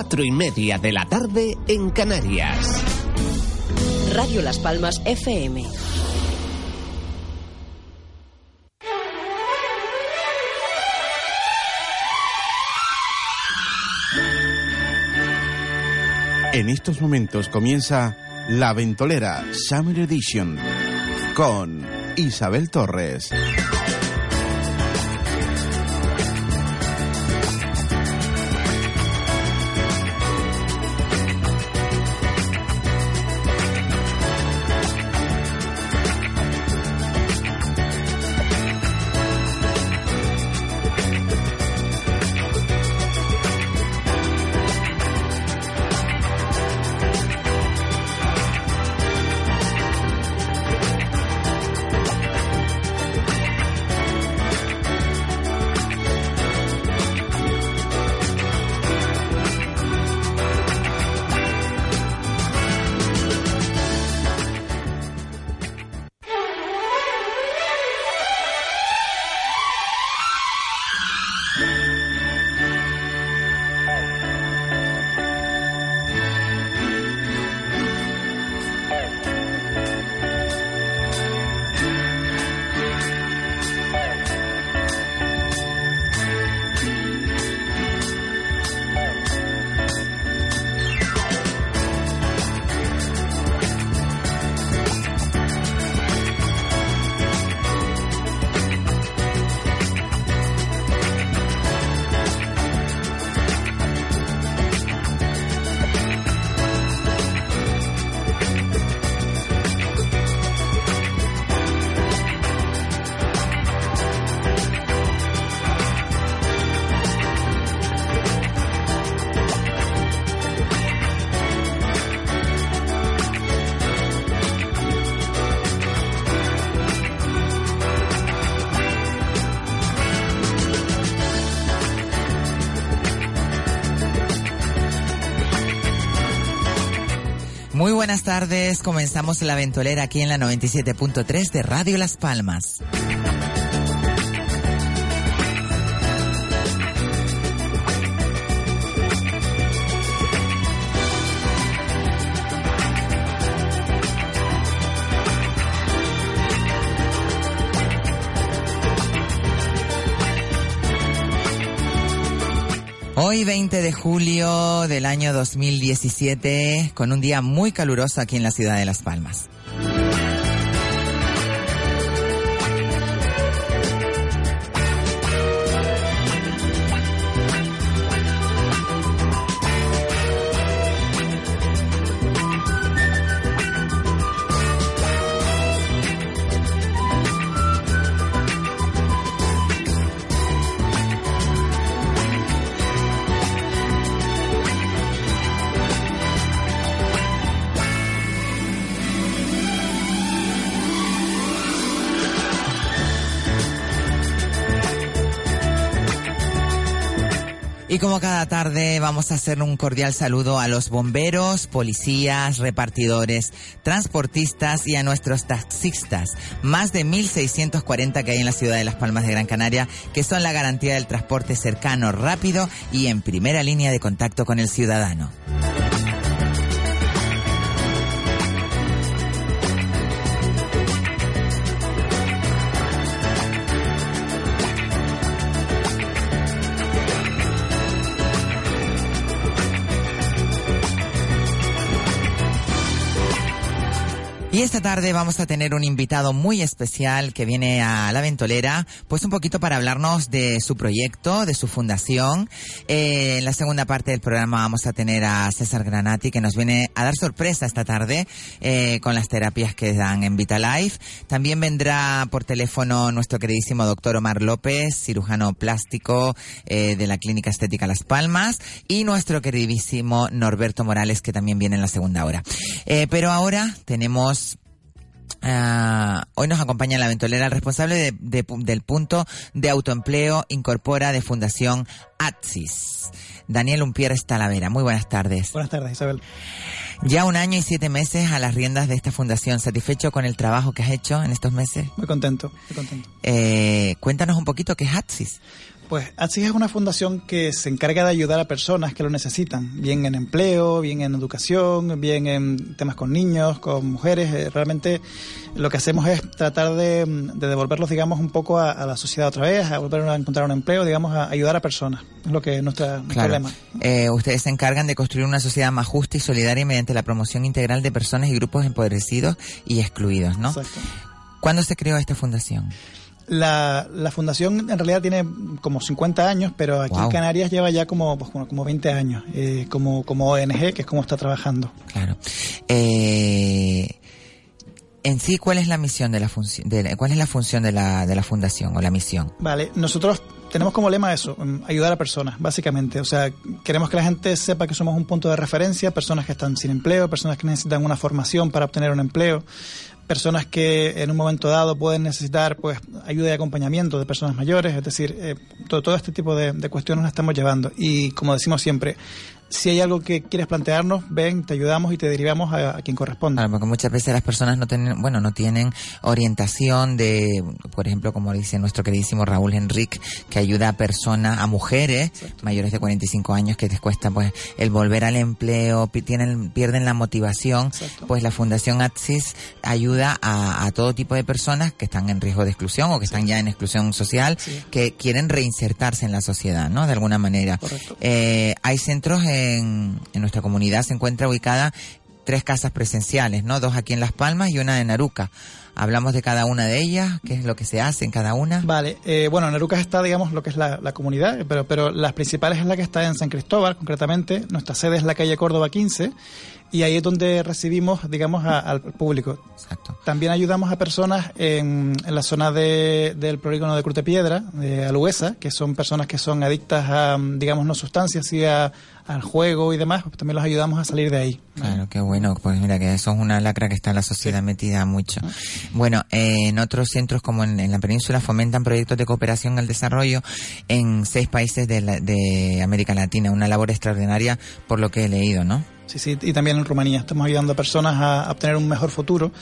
4 y media de la tarde en Canarias. Radio Las Palmas FM. En estos momentos comienza La Ventolera Summer Edition con Isabel Torres. Muy buenas tardes, comenzamos la ventolera aquí en la 97.3 de Radio Las Palmas. Hoy 20 de julio del año 2017, con un día muy caluroso aquí en la ciudad de Las Palmas. Vamos a hacer un cordial saludo a los bomberos, policías, repartidores, transportistas y a nuestros taxistas, más de 1.640 que hay en la ciudad de Las Palmas de Gran Canaria, que son la garantía del transporte cercano, rápido y en primera línea de contacto con el ciudadano. Y esta tarde vamos a tener un invitado muy especial que viene a la ventolera, pues un poquito para hablarnos de su proyecto, de su fundación. Eh, en la segunda parte del programa vamos a tener a César Granati que nos viene a dar sorpresa esta tarde eh, con las terapias que dan en Vitalife. También vendrá por teléfono nuestro queridísimo doctor Omar López, cirujano plástico eh, de la Clínica Estética Las Palmas, y nuestro queridísimo Norberto Morales que también viene en la segunda hora. Pero ahora tenemos Uh, hoy nos acompaña en la ventolera el responsable de, de, del punto de autoempleo Incorpora de Fundación ATSIS, Daniel Umpierre Talavera. Muy buenas tardes. Buenas tardes, Isabel. Ya un año y siete meses a las riendas de esta fundación. ¿Satisfecho con el trabajo que has hecho en estos meses? Muy contento, muy contento. Eh, cuéntanos un poquito qué es ATSIS. Pues ATSIS es una fundación que se encarga de ayudar a personas que lo necesitan, bien en empleo, bien en educación, bien en temas con niños, con mujeres. Eh, realmente lo que hacemos es tratar de, de devolverlos, digamos, un poco a, a, la sociedad otra vez, a volver a encontrar un empleo, digamos, a ayudar a personas. Es lo que es nuestra, nuestro claro. lema. Eh, ustedes se encargan de construir una sociedad más justa y solidaria mediante la promoción integral de personas y grupos empobrecidos y excluidos, ¿no? Exacto. ¿Cuándo se creó esta fundación? La, la, fundación en realidad tiene como 50 años, pero aquí Wow. en Canarias lleva ya como, pues, como, como 20 años, eh, como, como ONG, que es como está trabajando. Claro. Eh, en sí, ¿cuál es la misión de la función? De, ¿Cuál es la función de la, de la fundación o la misión? Vale, nosotros tenemos como lema eso, mm, ayudar a personas, básicamente. O sea, queremos que la gente sepa que somos un punto de referencia, personas que están sin empleo, personas que necesitan una formación para obtener un empleo, personas que en un momento dado pueden necesitar pues ayuda y acompañamiento de personas mayores, es decir, eh, todo, todo, este tipo de, de cuestiones nos estamos llevando. Y como decimos siempre, si hay algo que quieres plantearnos, ven, te ayudamos y te derivamos a, a quien corresponda. Claro, porque muchas veces las personas no tienen, bueno, no tienen orientación de, por ejemplo, como dice nuestro queridísimo Raúl Enrique, que ayuda a personas, a mujeres Exacto. mayores de 45 años que les cuesta pues el volver al empleo, tienen, pierden la motivación, Exacto. pues la Fundación ATSIS ayuda a, a, todo tipo de personas que están en riesgo de exclusión o que sí. están ya en exclusión social, sí. que quieren reinsertarse en la sociedad, ¿no? De alguna manera. Eh, hay centros en, nuestra comunidad se encuentra ubicada tres casas presenciales, ¿no? Dos aquí en Las Palmas y una en Aruca. Hablamos de cada una de ellas, qué es lo que se hace en cada una. Vale, eh, bueno, en está, digamos, lo que es la, la, comunidad, pero, pero las principales es la que está en San Cristóbal, concretamente. Nuestra sede es la calle Córdoba 15 y ahí es donde recibimos, digamos, a, al público. Exacto. También ayudamos a personas en, en la zona de, del polígono de Crute Piedra, de Aluesa, que son personas que son adictas a, digamos, no sustancias y a, al juego y demás, pues también los ayudamos a salir de ahí. Claro, qué bueno. Pues mira que eso es una lacra que está en la sociedad sí. metida mucho. Bueno, eh, en otros centros como en, en, la península fomentan proyectos de cooperación al desarrollo en seis países de, la, de América Latina. Una labor extraordinaria por lo que he leído, ¿no? Sí, sí, y también en Rumanía. Estamos ayudando a personas a obtener un mejor futuro.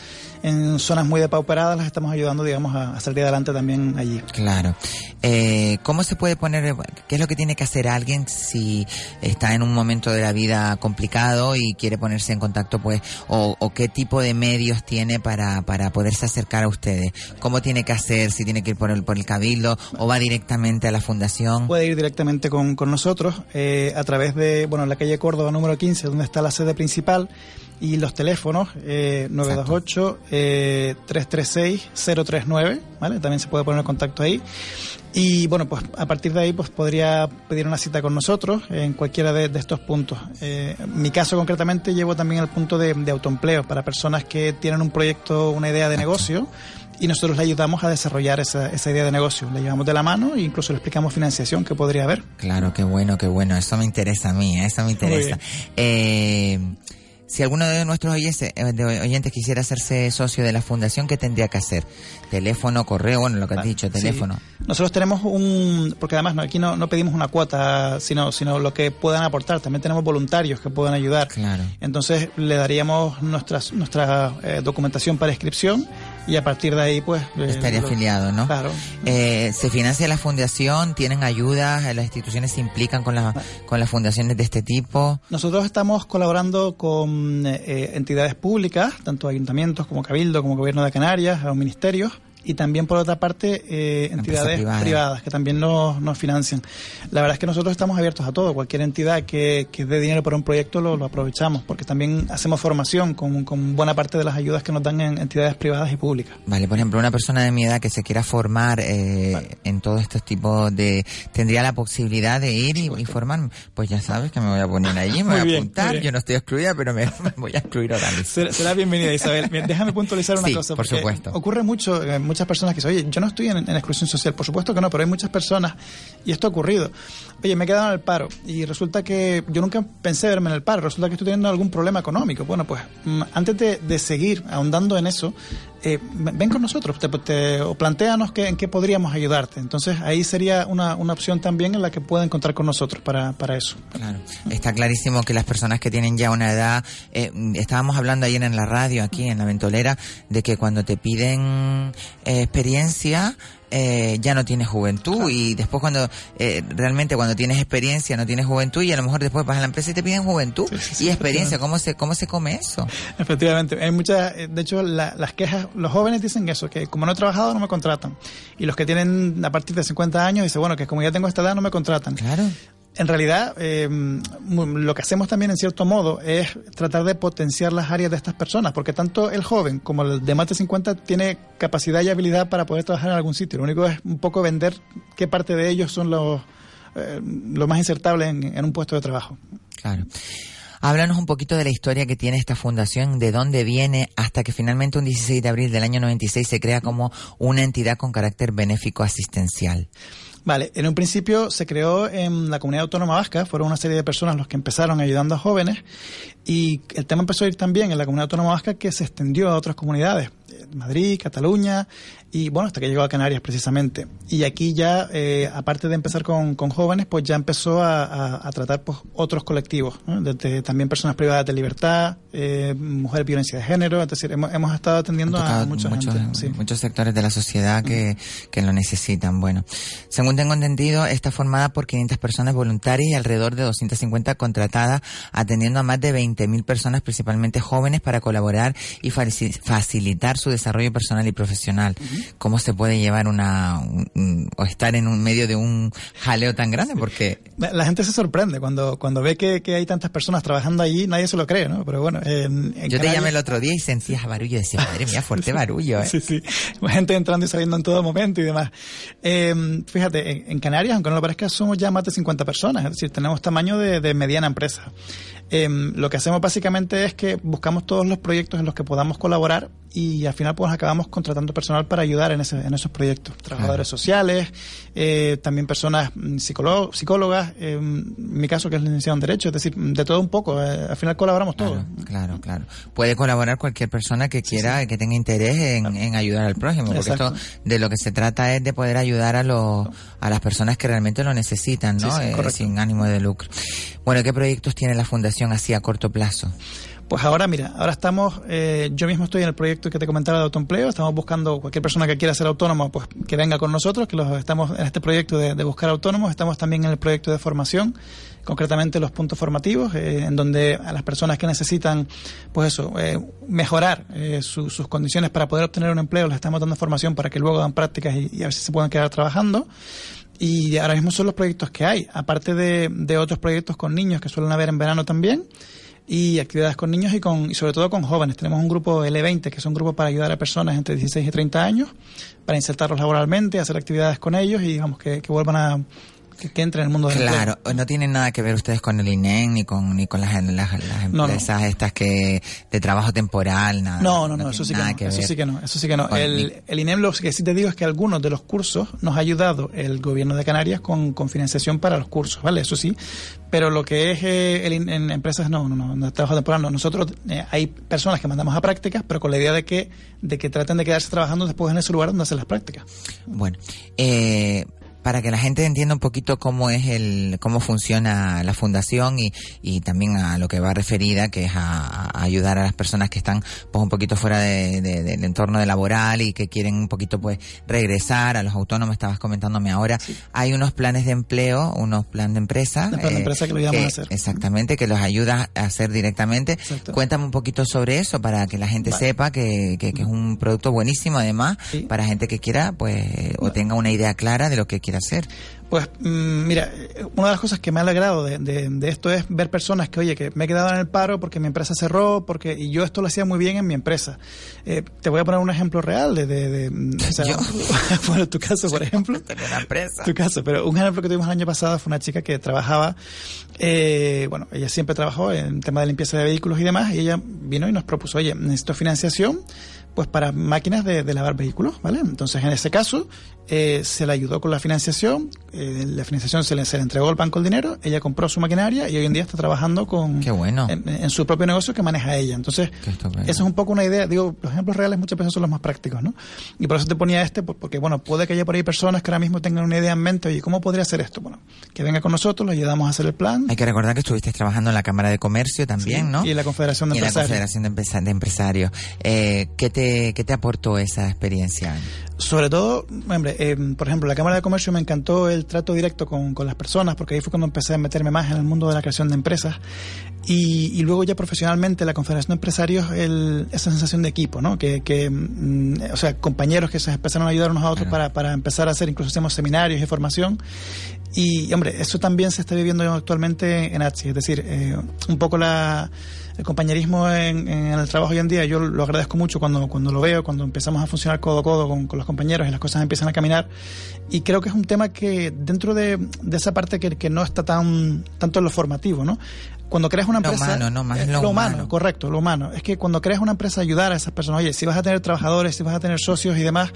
En zonas muy depauperadas las estamos ayudando, digamos, a, a salir adelante también allí. Claro. Eh, ¿Cómo se puede poner, qué es lo que tiene que hacer alguien si está en un momento de la vida complicado y quiere ponerse en contacto, pues, o, o qué tipo de medios tiene para, para poderse acercar a ustedes? ¿Cómo tiene que hacer? Si tiene que ir por el, por el cabildo o va directamente a la fundación? Puede ir directamente con, con nosotros eh, a través de, bueno, la calle Córdoba número 15, donde está la sede principal y los teléfonos eh, 928 eh, 336 039 vale también se puede poner en contacto ahí y bueno pues a partir de ahí pues podría pedir una cita con nosotros en cualquiera de, de estos puntos eh, en mi caso concretamente llevo también el punto de, de autoempleo para personas que tienen un proyecto una idea de negocio y nosotros le ayudamos a desarrollar esa, esa idea de negocio. Le llevamos de la mano e incluso le explicamos financiación que podría haber. Claro, qué bueno, qué bueno. Eso me interesa a mí, ¿eh? eso me interesa. Eh, si alguno de nuestros oyentes, de oyentes, quisiera hacerse socio de la fundación, ¿qué tendría que hacer? Teléfono, correo, bueno, lo que has dicho, teléfono. Sí. Nosotros tenemos un, porque además no, aquí no, no pedimos una cuota, sino, sino lo que puedan aportar. También tenemos voluntarios que puedan ayudar. Claro. Entonces le daríamos nuestra, nuestra eh, documentación para inscripción y a partir de ahí pues estaría lo, afiliado no claro. Eh, se financia la fundación tienen ayudas las instituciones se implican con las con las fundaciones de este tipo nosotros estamos colaborando con eh, entidades públicas tanto ayuntamientos como cabildo como gobierno de Canarias o ministerios y también por otra parte eh, entidades privadas que también nos, nos, financian. La verdad es que nosotros estamos abiertos a todo, cualquier entidad que, que dé dinero para un proyecto lo, aprovechamos, porque también hacemos formación con, con, buena parte de las ayudas que nos dan en entidades privadas y públicas. Vale, por ejemplo, una persona de mi edad que se quiera formar eh, en todos estos tipos de... ¿Tendría la posibilidad de ir y, formarme? Pues ya sabes que me voy a poner allí, me voy a apuntar. Yo no estoy excluida, pero me, voy a excluir ahora mismo. Será, bienvenida, Isabel. Déjame puntualizar una cosa. por supuesto. Ocurre mucho, eh, muchas personas que dicen, oye, yo no estoy en, exclusión social. Por supuesto que no, pero hay muchas personas, y esto ha ocurrido. Oye, me he quedado en el paro, y resulta que yo nunca pensé verme en el paro, resulta que estoy teniendo algún problema económico. Bueno, pues mm, antes de, seguir ahondando en eso, eh, ven con nosotros te, o planteanos que, en qué podríamos ayudarte. Entonces ahí sería una, una opción también en la que pueden contar con nosotros para, para eso. Claro, está clarísimo que las personas que tienen ya una edad, eh, estábamos hablando ayer en la radio, aquí en la ventolera, de que cuando te piden eh, experiencia, eh, ya no tienes juventud y después cuando eh, realmente cuando tienes experiencia no tienes juventud y a lo mejor después vas a la empresa y te piden juventud y experiencia. Cómo se cómo se come eso efectivamente. Hay muchas eh, de hecho las quejas los jóvenes dicen eso que como no he trabajado no me contratan. Y los que tienen a partir de 50 años dicen bueno que como ya tengo esta edad no me contratan claro en realidad, eh, lo que hacemos también en cierto modo es tratar de potenciar las áreas de estas personas, porque tanto el joven como el de más de 50 tiene capacidad y habilidad para poder trabajar en algún sitio. Lo único es un poco vender qué parte de ellos son los, eh, más insertables en un puesto de trabajo. Claro. Háblanos un poquito de la historia que tiene esta fundación, de dónde viene, hasta que finalmente un 16 de abril del año 96 se crea como una entidad con carácter benéfico asistencial. Vale, en un principio se creó en la comunidad autónoma vasca, fueron una serie de personas los que empezaron ayudando a jóvenes y el tema empezó a ir también en la comunidad autónoma vasca que se extendió a otras comunidades, Madrid, Cataluña y bueno, hasta que llegó a Canarias precisamente. Y aquí ya, eh, aparte de empezar con, con, jóvenes, pues ya empezó a, a, tratar pues, otros colectivos, desde también personas privadas de libertad, eh, mujeres violencia de género, es decir, hemos, hemos estado atendiendo a mucha muchos, gente, muchos sectores de la sociedad que, que lo necesitan. Bueno, según tengo entendido, está formada por 500 personas voluntarias y alrededor de 250 contratadas, atendiendo a más de 20.000 personas, principalmente jóvenes, para colaborar y facilitar su desarrollo personal y profesional cómo se puede llevar una o estar en un medio de un jaleo tan grande porque la gente se sorprende cuando cuando ve que, hay tantas personas trabajando allí nadie se lo cree no pero bueno yo te llamé el otro día y sentías barullo y decía madre mía fuerte barullo ¿eh? sí sí. Gente entrando y saliendo en todo momento y demás. Em, fíjate en, Canarias aunque no lo parezca somos ya más de 50 personas es decir tenemos tamaño de, de mediana empresa Em, lo que hacemos básicamente es que buscamos todos los proyectos en los que podamos colaborar y al final pues acabamos contratando personal para ayudar en, ese, en esos proyectos. Trabajadores sociales, eh, también personas mm, psicólogas, en mi caso que es licenciado en Derecho, es decir, de todo un poco. Eh, al final colaboramos todos. Claro, claro. Puede colaborar cualquier persona que quiera, y que tenga interés en, ayudar al prójimo, porque esto de lo que se trata es de poder ayudar a, los, a las personas que realmente lo necesitan, ¿no? Eh, sin ánimo de lucro. Bueno, ¿qué proyectos tiene la Fundación? así a corto plazo? Pues ahora, mira, ahora estamos, eh, yo mismo estoy en el proyecto que te comentaba de autoempleo, estamos buscando cualquier persona que quiera ser autónomo, pues que venga con nosotros, que los estamos en este proyecto de, buscar autónomos, estamos también en el proyecto de formación, concretamente los puntos formativos, eh, en donde a las personas que necesitan, pues eso, eh, mejorar sus condiciones para poder obtener un empleo, les estamos dando formación para que luego hagan prácticas y, a ver si se puedan quedar trabajando. Y ahora mismo son los proyectos que hay, aparte de, de, otros proyectos con niños que suelen haber en verano también, y actividades con niños y, con, y sobre todo con jóvenes. Tenemos un grupo L20, que es un grupo para ayudar a personas entre 16 y 30 años, para insertarlos laboralmente, hacer actividades con ellos y digamos que, que vuelvan a, que, entre en el mundo del Claro, no tienen nada que ver ustedes con el INEM ni con ni con las, las, empresas estas que de trabajo temporal, nada. No, no, no, eso, sí que no, eso sí que no, eso sí que no. el, el, INEM lo que sí te digo es que algunos de los cursos nos ha ayudado el gobierno de Canarias con, con financiación para los cursos, ¿vale? Eso sí, pero lo que es eh, el, en empresas no, no, no, trabajo temporal no. Nosotros eh, hay personas que mandamos a prácticas, pero con la idea de que de que traten de quedarse trabajando después en ese lugar donde hacen las prácticas. Bueno, eh para que la gente entienda un poquito cómo es el, cómo funciona la fundación y, y también a lo que va referida, que es a, ayudar a las personas que están pues un poquito fuera de, del entorno de laboral y que quieren un poquito pues regresar a los autónomos, estabas comentándome ahora. Hay unos planes de empleo, unos planes de empresa. de eh, empresa que lo a hacer. Exactamente, que los ayuda a hacer directamente. Cuéntame un poquito sobre eso para que la gente sepa que, que, es un producto buenísimo además para gente que quiera pues o tenga una idea clara de lo que hacer. Pues mm, mira, una de las cosas que me ha alegrado de, de, esto es ver personas que, oye, que me he quedado en el paro porque mi empresa cerró, porque y yo esto lo hacía muy bien en mi empresa. Eh, te voy a poner un ejemplo real de... de, bueno, tu caso, por ejemplo. una empresa. Tu caso, pero un ejemplo que tuvimos el año pasado fue una chica que trabajaba, eh, bueno, ella siempre trabajó en tema de limpieza de vehículos y demás, y ella vino y nos propuso, oye, necesito financiación pues para máquinas de, lavar vehículos, ¿vale? Entonces, en ese caso, eh, se le ayudó con la financiación, eh, la financiación se le, se le, entregó al banco el dinero, ella compró su maquinaria y hoy en día está trabajando con Qué bueno. en, su propio negocio que maneja ella. Entonces, eso es un poco una idea, digo, los ejemplos reales muchas veces son los más prácticos, ¿no? Y por eso te ponía este, porque bueno, puede que haya por ahí personas que ahora mismo tengan una idea en mente, oye, ¿cómo podría hacer esto? Bueno, que venga con nosotros, le ayudamos a hacer el plan. Hay que recordar que estuviste trabajando en la Cámara de Comercio también, ¿no? Y en la Confederación de Empresarios. Y la Confederación de, Empresarios. Eh, ¿qué, te, ¿Qué te aportó esa experiencia? Sobre todo, hombre, eh, por ejemplo, la Cámara de Comercio me encantó el trato directo con, con, las personas, porque ahí fue cuando empecé a meterme más en el mundo de la creación de empresas. Y, y luego ya profesionalmente, la Confederación de Empresarios, el, esa sensación de equipo, ¿no? Que, que mm, o sea, compañeros que se empezaron a ayudar unos a otros para, para empezar a hacer, incluso hacemos seminarios y formación. Y, hombre, eso también se está viviendo actualmente en ATSI, es decir, eh, un poco la el compañerismo en, el trabajo hoy en día, yo lo agradezco mucho cuando, cuando lo veo, cuando empezamos a funcionar codo a codo con, los compañeros y las cosas empiezan a caminar. Y creo que es un tema que dentro de, de esa parte que, que no está tan tanto en lo formativo, ¿no? Cuando creas una empresa. Lo humano, no más lo, lo humano. Correcto, lo humano. Es que cuando creas una empresa, ayudar a esas personas. Oye, si vas a tener trabajadores, si vas a tener socios y demás,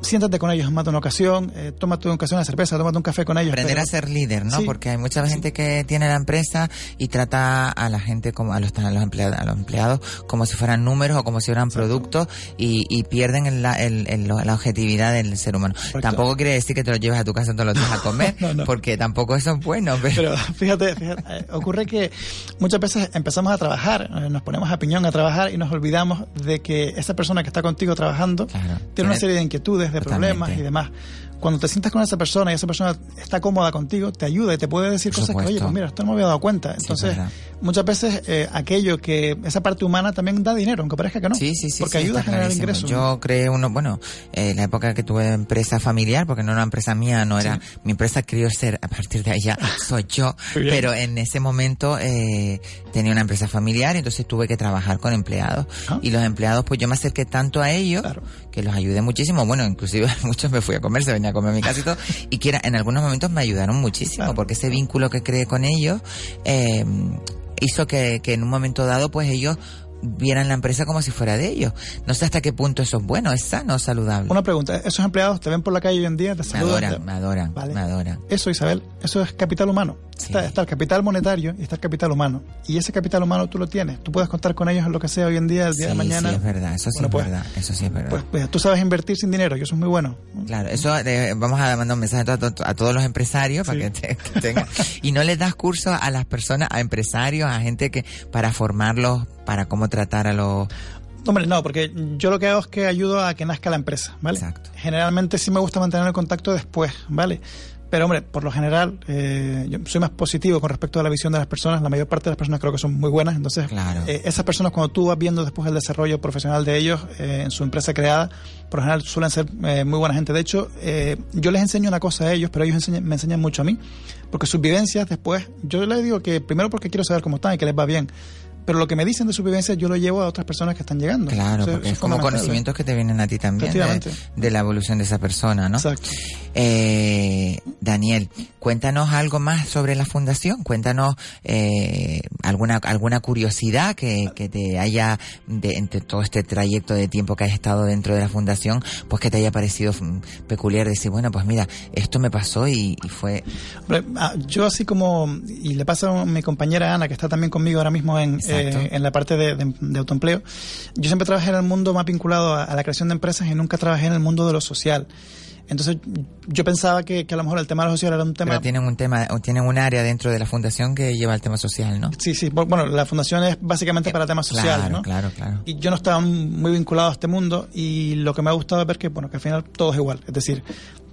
siéntate con ellos más de una ocasión, eh, tómate una ocasión de cerveza, tómate un café con ellos. Aprender a ser líder, ¿no? Porque hay mucha gente que tiene la empresa y trata a la gente como a los, a los, empleados, a los empleados como si fueran números o como si fueran productos y, y, pierden la, el, la objetividad del ser humano. Tampoco quiere decir que te lo lleves a tu casa todos los días a comer, porque tampoco eso es bueno. Pero, pero fíjate, fíjate eh, ocurre que muchas veces empezamos a trabajar, eh, nos ponemos a piñón a trabajar y nos olvidamos de que esa persona que está contigo trabajando tiene una serie de inquietudes, de problemas y demás. Cuando te sientas con esa persona y esa persona está cómoda contigo, te ayuda y te puede decir cosas que, oye, pues mira, esto no me había dado cuenta. Entonces, muchas veces eh, aquello que esa parte humana también da dinero, aunque parezca que no. Sí, sí, sí. Porque ayuda a generar ingresos. Yo creé uno, bueno, eh, la época que tuve empresa familiar, porque no era una empresa mía, no era, mi empresa quería ser, a partir de ya soy yo, pero en ese momento eh, tenía una empresa familiar, entonces tuve que trabajar con empleados. Ah. Y los empleados, pues yo me acerqué tanto a ellos, que los ayudé muchísimo. Bueno, inclusive muchos me fui a comer, se venía a comer mi casa y todo, y que en algunos momentos me ayudaron muchísimo, porque ese vínculo que creé con ellos eh, hizo que, que en un momento dado, pues ellos vieran la empresa como si fuera de ellos. No sé hasta qué punto eso es bueno, es sano, saludable. Una pregunta, ¿esos empleados te ven por la calle hoy en día? Te me adoran, me adoran, me adoran. Eso, Isabel, eso es capital humano. Está, el capital monetario y está el capital humano. Y ese capital humano tú lo tienes. Tú puedes contar con ellos en lo que sea hoy en día, el día de mañana. Sí, es verdad, eso sí es pues, verdad, eso sí es verdad. Pues, pues, tú sabes invertir sin dinero y eso es muy bueno. Claro, eso eh, vamos a mandar un mensaje a, todos los empresarios para que, tengan. y no les das curso a las personas, a empresarios, a gente que para formarlos para cómo tratar a los... Hombre, no, porque yo lo que hago es que ayudo a que nazca la empresa, ¿vale? Exacto. Generalmente sí me gusta mantener el contacto después, ¿vale? Pero hombre, por lo general, eh, yo soy más positivo con respecto a la visión de las personas. La mayor parte de las personas creo que son muy buenas. Entonces, eh, esas personas cuando tú vas viendo después el desarrollo profesional de ellos eh, en su empresa creada, por lo general suelen ser muy buena gente. De hecho, yo les enseño una cosa a ellos, pero ellos me enseñan mucho a mí. Porque sus vivencias después, yo les digo que primero porque quiero saber cómo están y que les va bien pero lo que me dicen de supervivencia yo lo llevo a otras personas que están llegando. Claro, porque es como conocimientos que te vienen a ti también de, la evolución de esa persona, ¿no? Exacto. Eh, Daniel, cuéntanos algo más sobre la fundación, cuéntanos eh, alguna alguna curiosidad que, que te haya, de, entre todo este trayecto de tiempo que has estado dentro de la fundación, pues que te haya parecido peculiar, decir, bueno, pues mira, esto me pasó y, fue... Ah, yo así como, y le pasa a mi compañera Ana, que está también conmigo ahora mismo en eh, en la parte de, autoempleo. Yo siempre trabajé en el mundo más vinculado a, la creación de empresas y nunca trabajé en el mundo de lo social. Entonces yo pensaba que, que a lo mejor el tema de lo social era un tema... Pero tienen un tema, tienen un área dentro de la fundación que lleva el tema social, ¿no? Sí, sí. Bueno, la fundación es básicamente para temas sociales, claro, ¿no? Claro, claro. Y yo no estaba muy vinculado a este mundo y lo que me ha gustado es ver que, bueno, que al final todo es igual. Es decir,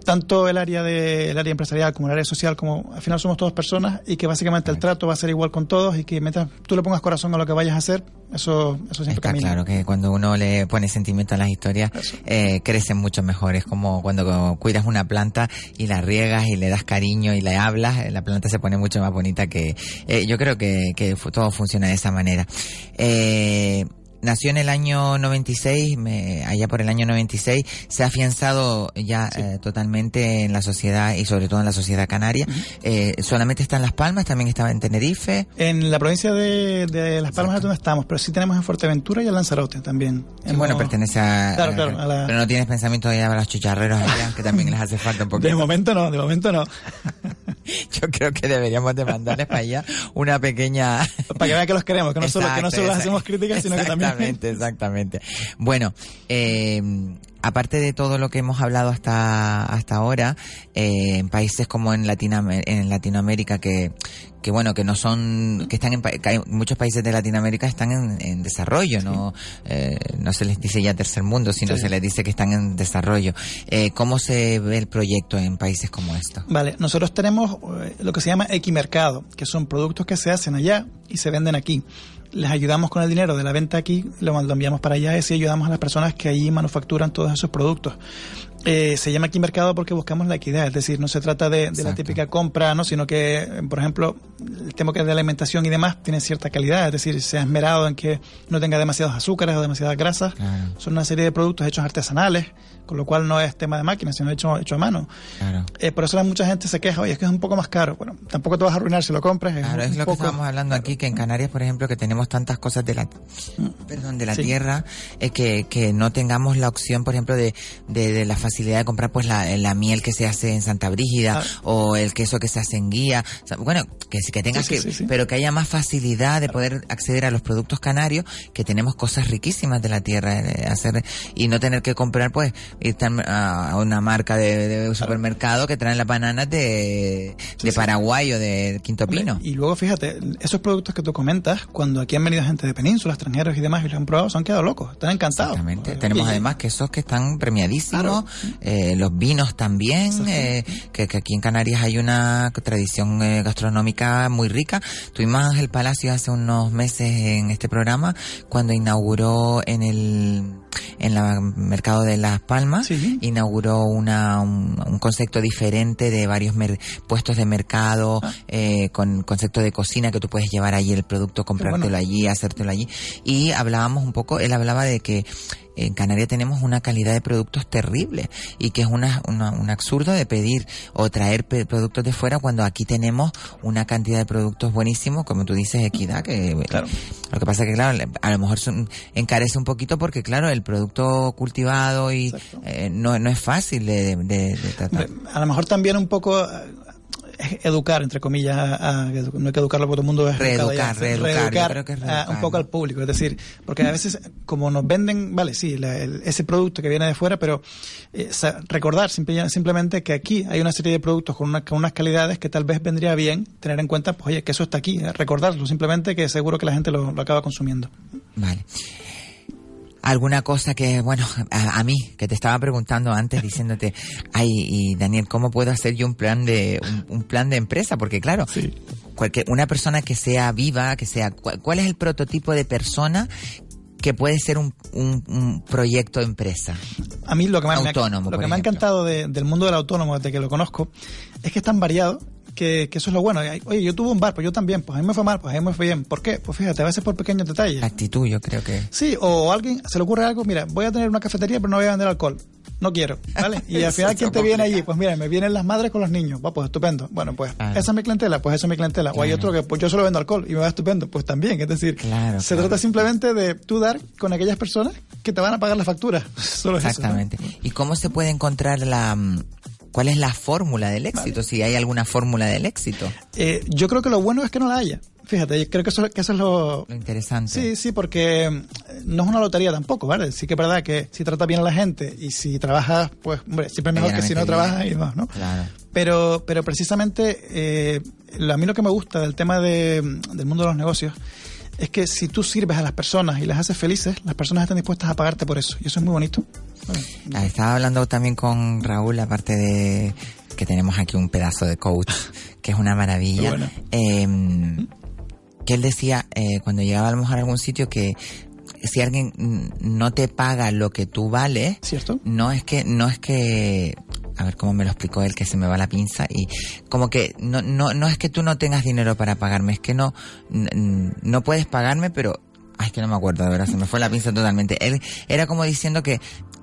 tanto el área de el área empresarial como el área social como al final somos todas personas y que básicamente el trato va a ser igual con todos y que mientras tú le pongas corazón a lo que vayas a hacer eso eso siempre Está camina. claro que cuando uno le pone sentimiento a las historias eh, crecen mucho mejor. Es como cuando cuidas una planta y la riegas y le das cariño y le hablas eh, la planta se pone mucho más bonita que eh, yo creo que, que todo funciona de esa manera. Eh, Nació en el año 96, me, allá por el año 96, se ha afianzado ya eh, totalmente en la sociedad y sobre todo en la sociedad canaria. Eh, solamente está en Las Palmas, también estaba en Tenerife. en la provincia de, de Las Palmas es donde estamos pero sí tenemos en Fuerteventura y en Lanzarote también Sí, bueno, pertenece a, Claro, claro, a la- Pero no tienes pensamiento de ir a los chucharreros allá, que también les hace falta un de poquito. momento no de momento no Yo creo que deberíamos de mandarles para allá una pequeña... para que vean que los queremos que no solo que no solo hacemos críticas sino que también Exactamente, exactamente. Bueno, eh, aparte de todo lo que hemos hablado hasta hasta ahora, eh, en países como en, en Latinoamérica que que bueno que no son que están en que hay muchos países de Latinoamérica están en, en desarrollo no eh, no se les dice ya tercer mundo sino Sí. se les dice que están en desarrollo eh, cómo se ve el proyecto en países como estos Vale, nosotros tenemos eh, lo que se llama equimercado, que son productos que se hacen allá y se venden aquí. Les ayudamos con el dinero de la venta aquí, lo, enviamos para allá y así ayudamos a las personas que allí manufacturan todos esos productos. Eh, se llama aquí mercado porque buscamos la equidad, es decir, no se trata de, de la típica compra, ¿no? sino que, por ejemplo, el tema que es de alimentación y demás tiene cierta calidad, es decir, se ha esmerado en que no tenga demasiados azúcares o demasiadas grasas. Claro. Son una serie de productos hechos artesanales, con lo cual no es tema de máquina, sino hecho, hecho a mano. claro Eh, por eso la mucha gente se queja, oye, es que es un poco más caro. Bueno, tampoco te vas a arruinar si lo compras. Es Claro, un es lo que poco- estábamos hablando aquí, que en Canarias, por ejemplo, que tenemos tantas cosas de la, perdón, de la Sí. tierra, eh, que, que no tengamos la opción, por ejemplo, de, de, de la facilidad de comprar pues la, la miel que se hace en Santa Brígida Ah. o el queso que se hace en Guía. O sea, bueno, que que tengas Sí, sí, que, sí, pero que haya más facilidad de poder acceder a los productos canarios, que tenemos cosas riquísimas de la tierra, eh, hacer, y no tener que comprar pues, irte a a una marca de, de supermercado que traen las bananas de, de. Paraguay o de Quinto Pino. Y luego, fíjate, esos productos que tú comentas, cuando aquí han venido gente de península, extranjeros y demás, y los han probado, se han quedado locos, están encantados. Exactamente. Tenemos y- además quesos que están premiadísimos, Claro. Eh, los vinos también, eh, que, que aquí en Canarias hay una tradición eh, gastronómica muy rica. Tuvimos a Ángel Palacio hace unos meses en este programa cuando inauguró en el en el mercado de Las Palmas, Sí. inauguró una, un, un concepto diferente de varios mer- puestos de mercado, Ah. eh, con concepto de cocina que tú puedes llevar allí el producto, comprártelo bueno. allí, hacértelo allí. Y hablábamos un poco, él hablaba de que en Canarias tenemos una calidad de productos terrible y que es una, una- un absurdo de pedir o traer pe- productos de fuera cuando aquí tenemos una cantidad de productos buenísimos, como tú dices, equidad, que Claro. lo que pasa es que, claro, a lo mejor son- encarece un poquito porque, claro, el producto cultivado y eh, no, no es fácil de, de- de tratar. A lo mejor también un poco eh, educar, entre comillas, a- a- no hay que educarlo porque todo el mundo es Reeducar, reeducar, a- reeducar. un poco al público. Es decir, porque a veces, como nos venden, vale, sí, la- el- ese producto que viene de fuera, pero eh, recordar simple- simplemente que aquí hay una serie de productos con, una- con unas calidades que tal vez vendría bien tener en cuenta, pues oye, que eso está aquí, eh, recordarlo, simplemente que seguro que la gente lo, lo acaba consumiendo. Vale. Alguna cosa que, bueno, a, a mí, que te estaba preguntando antes, diciéndote, ay, y Daniel, ¿cómo puedo hacer yo un plan de, un, un plan de empresa? Porque claro, Sí. cualquier, una persona que sea viva, que sea, ¿cuál, cuál es el prototipo de persona que puede ser un, un, un proyecto de empresa? A mí lo que, más me ha- Autónomo, lo que me ha encantado de- del mundo del autónomo desde que lo conozco es que es tan variado que, que eso es lo bueno. Oye, yo tuve un bar, pues yo también, pues a mí me fue mal, pues a mí me fue bien. ¿Por qué? Pues fíjate, a veces por pequeños detalles. Actitud, yo creo que. Sí, o alguien se le ocurre algo, mira, voy a tener una cafetería, pero no voy a vender alcohol. No quiero, ¿vale? Y al final, ¿quién te viene allí? Pues mira, me vienen las madres con los niños. Va, pues estupendo. Bueno, pues Claro. esa es mi clientela, pues esa es mi clientela. O hay otro que, pues yo solo vendo alcohol y me va estupendo. Pues también, es decir, Claro, se trata simplemente de tú dar con aquellas personas que te van a pagar la factura. Solo eso, ¿no? Exactamente. ¿Y cómo se puede encontrar la, mm, cuál es la fórmula del éxito? Si hay alguna fórmula del éxito. Eh, yo creo que lo bueno es que no la haya. Fíjate, yo creo que eso, que eso es lo... Lo interesante. Sí, sí, porque mm, no es una lotería tampoco, ¿vale? Sí que es verdad que si trata bien a la gente y si trabajas, pues, hombre, siempre es mejor que si no trabajas y demás, ¿no? Claro. Pero, pero precisamente eh, lo- a mí lo que me gusta del tema de- del mundo de los negocios es que si tú sirves a las personas y las haces felices, las personas están dispuestas a pagarte por eso. Y eso es muy bonito. Bueno, Ah, Estaba hablando también con Raúl, aparte de que tenemos aquí un pedazo de coach, que es una maravilla. Bueno. Eh, que él decía, eh, cuando llegaba a lo mejor a algún sitio, que si alguien no te paga lo que tú vales, ¿Cierto? no es que, no es que, a ver cómo me lo explicó él, que se me va la pinza, y como que no, no, no es que tú no tengas dinero para pagarme, es que no, no puedes pagarme, pero, ay, que no me acuerdo, de verdad, se me fue la pinza totalmente. Él era como diciendo que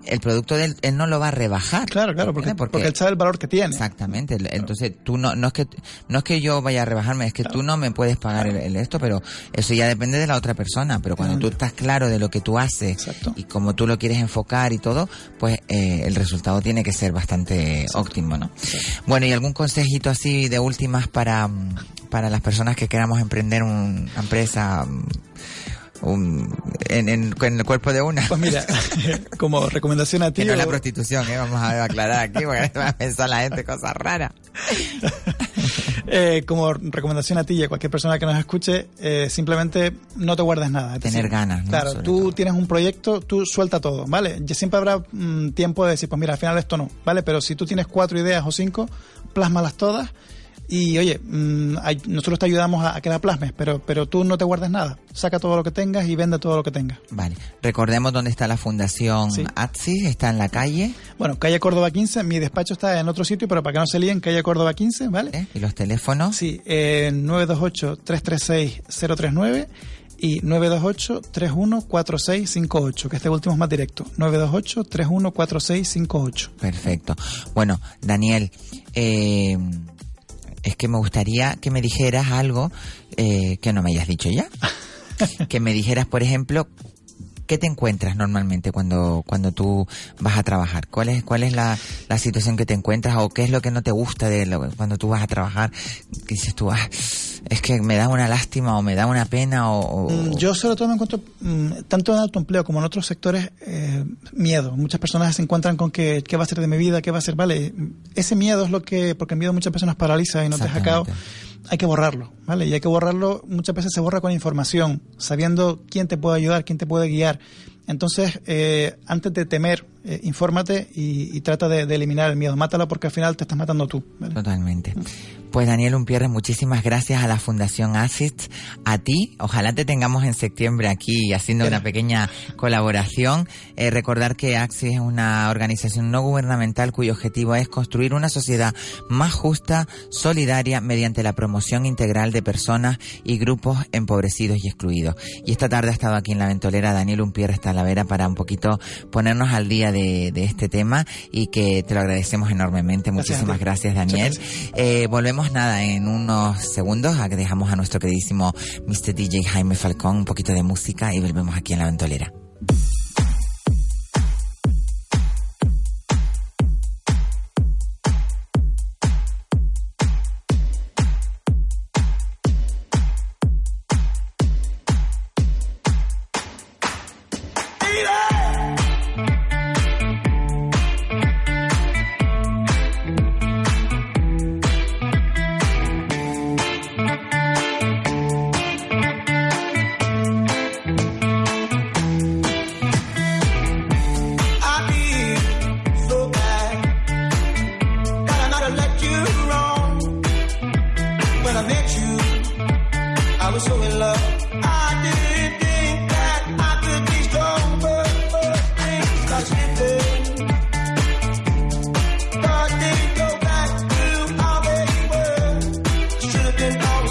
el producto de él, él no lo va a rebajar. Claro, claro, porque, ¿entiendes? porque, él sabe el valor que tiene. Exactamente. Entonces, tú no, no es que, no es que yo vaya a rebajarme, es que tú no me puedes pagar el, el esto, pero eso ya depende de la otra persona. Pero cuando tú estás claro de lo que tú haces Exacto. y cómo tú lo quieres enfocar y todo, pues eh, el resultado tiene que ser bastante óptimo, ¿no? Bueno, y algún consejito así de últimas para, para las personas que queramos emprender un- una empresa un- en, en- en el cuerpo de una. Pues mira, como recomendación a ti. Que no la prostitución, ¿eh? vamos a aclarar aquí, porque va a pensar la gente cosas raras. Eh, como recomendación a ti y a cualquier persona que nos escuche, eh, simplemente no te guardes nada. Tener ganas, ¿no? Claro, Sobre tú todo. tienes un proyecto, tú suelta todo, ¿vale? Ya siempre habrá mm, tiempo de decir, pues mira, al final esto no, ¿vale? Pero si tú tienes cuatro ideas o cinco, plásmalas todas y oye, mm, hay- nosotros te ayudamos a, a que la plasmes, pero, pero tú no te guardes nada. Saca todo lo que tengas y vende todo lo que tengas. Vale. Recordemos dónde está la fundación Sí. ATSIS, está en la calle. Bueno, calle Córdoba 15, mi despacho está en otro sitio, pero para que no se líen, calle Córdoba 15, ¿vale? ¿eh? ¿Y los teléfonos? Sí, eh, 928-336-039 y 928-314658, que este último es más directo. 928-314658. Perfecto. Bueno, Daniel, eh, es que me gustaría que me dijeras algo eh, que no me hayas dicho ya. que me dijeras, por ejemplo, ¿qué te encuentras normalmente cuando, cuando tú vas a trabajar? ¿Cuál es, cuál es la, la situación que te encuentras o qué es lo que no te gusta de lo- cuando tú vas a trabajar? Que dices tú, "Ah, es que me da una lástima o me da una pena o... o- Mm, Yo sobre todo me encuentro, mm, tanto en autoempleo como en otros sectores, eh, miedo. Muchas personas se encuentran con que, qué va a ser de mi vida, qué va a ser, vale. Ese miedo es lo que, porque el miedo muchas personas paraliza y no te deja cao. Hay que borrarlo, ¿vale? Y hay que borrarlo, muchas veces se borra con información, sabiendo quién te puede ayudar, quién te puede guiar. Entonces, eh, antes de temer, eh, infórmate y, y trata de, de eliminar el miedo. Mátalo porque al final te estás matando tú. ¿vale? Totalmente. Pues Daniel Umpierre, muchísimas gracias a la Fundación ASIST, a ti. Ojalá te tengamos en septiembre aquí haciendo una pequeña colaboración. Eh, recordar que AXIS es una organización no gubernamental cuyo objetivo es construir una sociedad más justa, solidaria, mediante la promoción integral de personas y grupos empobrecidos y excluidos. Y esta tarde ha estado aquí en la ventolera Daniel Umpierre Talavera para un poquito ponernos al día de, de este tema y que te lo agradecemos enormemente. Muchísimas gracias, Daniel. Eh, volvemos nada en unos segundos a que dejamos a nuestro queridísimo Mr. DJ Jaime Falcón un poquito de música y volvemos aquí en la ventolera.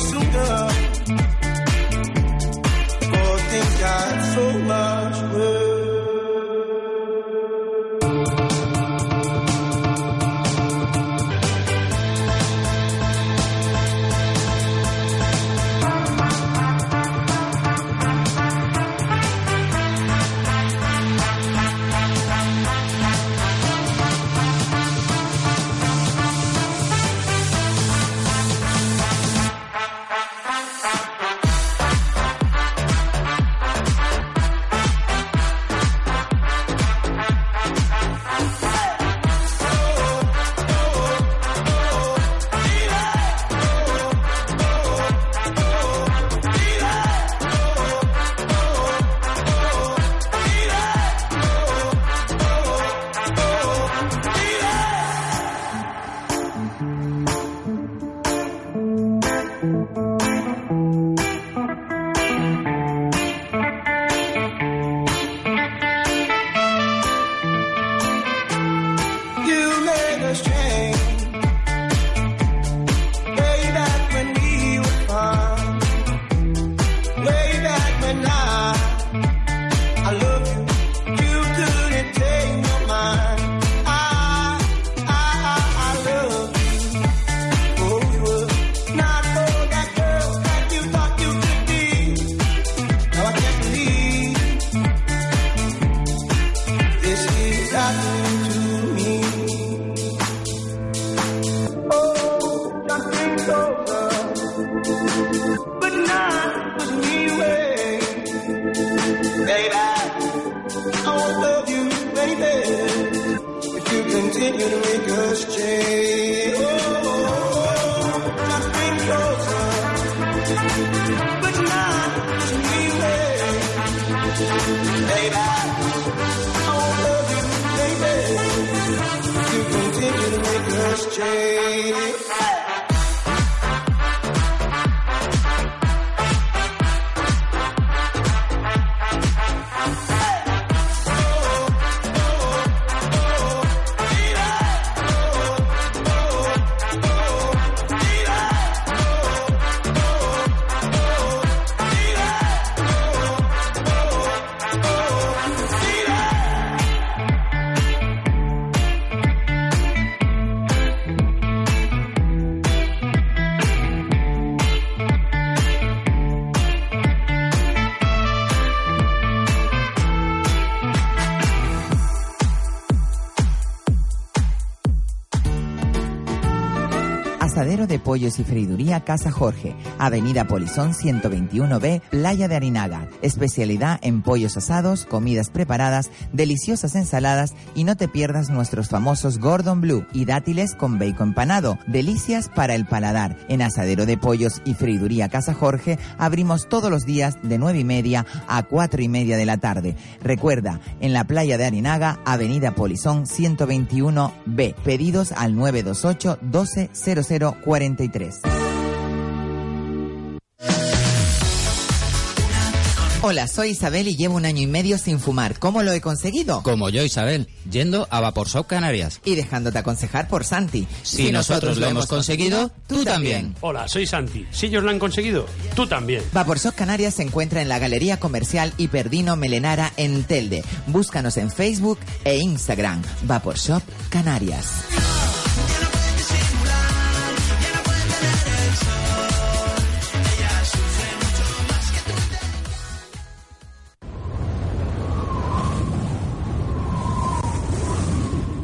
soon, girl. De Pollos y Freiduría Casa Jorge, Avenida Polizón 121B, Playa de Arinaga. Especialidad en pollos asados, comidas preparadas, deliciosas ensaladas y no te pierdas nuestros famosos Gordon Blue y dátiles con bacon empanado. Delicias para el paladar. En Asadero de Pollos y Freiduría Casa Jorge abrimos todos los días de 9 y media a 4 y media de la tarde. Recuerda, en la Playa de Arinaga, Avenida Polizón 121B. Pedidos al 928 12 43. Hola, soy Isabel y llevo un año y medio sin fumar. ¿Cómo lo he conseguido? Como yo, Isabel, yendo a Vapor Shop Canarias. Y dejándote aconsejar por Santi. Si, nosotros, lo hemos conseguido, tú también. Hola, soy Santi. Si ellos lo han conseguido, tú también. Vapor Shop Canarias se encuentra en la Galería Comercial Hiperdino Melenara en Telde. Búscanos en Facebook e Instagram. Vapor Shop Canarias.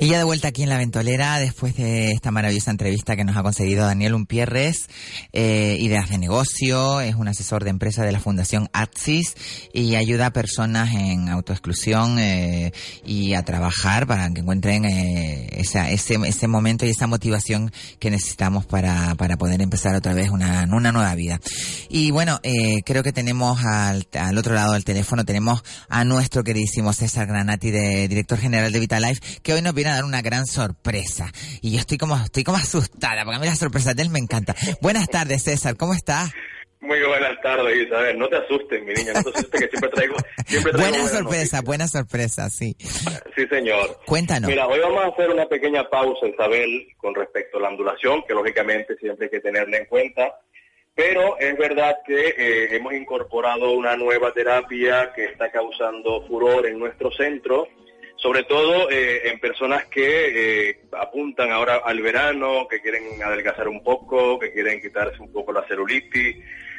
Y ya de vuelta aquí en La Ventolera, después de esta maravillosa entrevista que nos ha conseguido Daniel Umpierres, eh, ideas de negocio, es un asesor de empresa de la Fundación ATSIS y ayuda a personas en autoexclusión eh, y a trabajar para que encuentren eh, esa, ese, ese momento y esa motivación que necesitamos para, para poder empezar otra vez una, una nueva vida. Y bueno, eh, creo que tenemos al, al otro lado del teléfono, tenemos a nuestro queridísimo César Granati, de, director general de Vitalife, que hoy nos viene a dar una gran sorpresa. Y yo estoy como, estoy como asustada, porque a mí la sorpresa de él me encanta. Buenas tardes, César, ¿cómo estás? Muy buenas tardes, Isabel. No te asustes, mi niña, no te asustes que siempre traigo... Siempre traigo buena sorpresa, buena sorpresa, sí. Sí, señor. Cuéntanos. Mira, hoy vamos a hacer una pequeña pausa, Isabel, con respecto a la ondulación, que lógicamente siempre hay que tenerla en cuenta. Pero es verdad que eh, hemos incorporado una nueva terapia que está causando furor en nuestro centro sobre todo eh, en personas que eh, apuntan ahora al verano, que quieren adelgazar un poco, que quieren quitarse un poco la celulitis,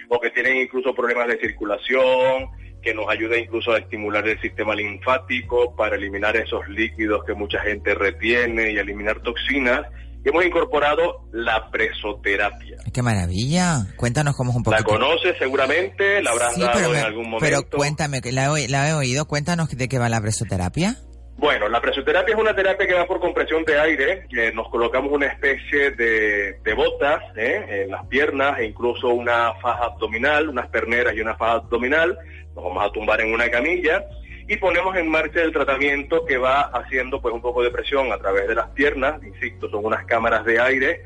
o que tienen incluso problemas de circulación, que nos ayuda incluso a estimular el sistema linfático para eliminar esos líquidos que mucha gente retiene y eliminar toxinas. Y hemos incorporado la presoterapia. ¡Qué maravilla! Cuéntanos cómo es un poco. La conoces seguramente, la habrás dado en algún momento. Pero cuéntame, la la he oído, cuéntanos de qué va la presoterapia. Bueno, la presoterapia es una terapia que va por compresión de aire. nos colocamos una especie de, botas ¿eh? en las piernas e incluso una faja abdominal, unas perneras y una faja abdominal. Nos vamos a tumbar en una camilla y ponemos en marcha el tratamiento que va haciendo pues un poco de presión a través de las piernas, insisto, son unas cámaras de aire,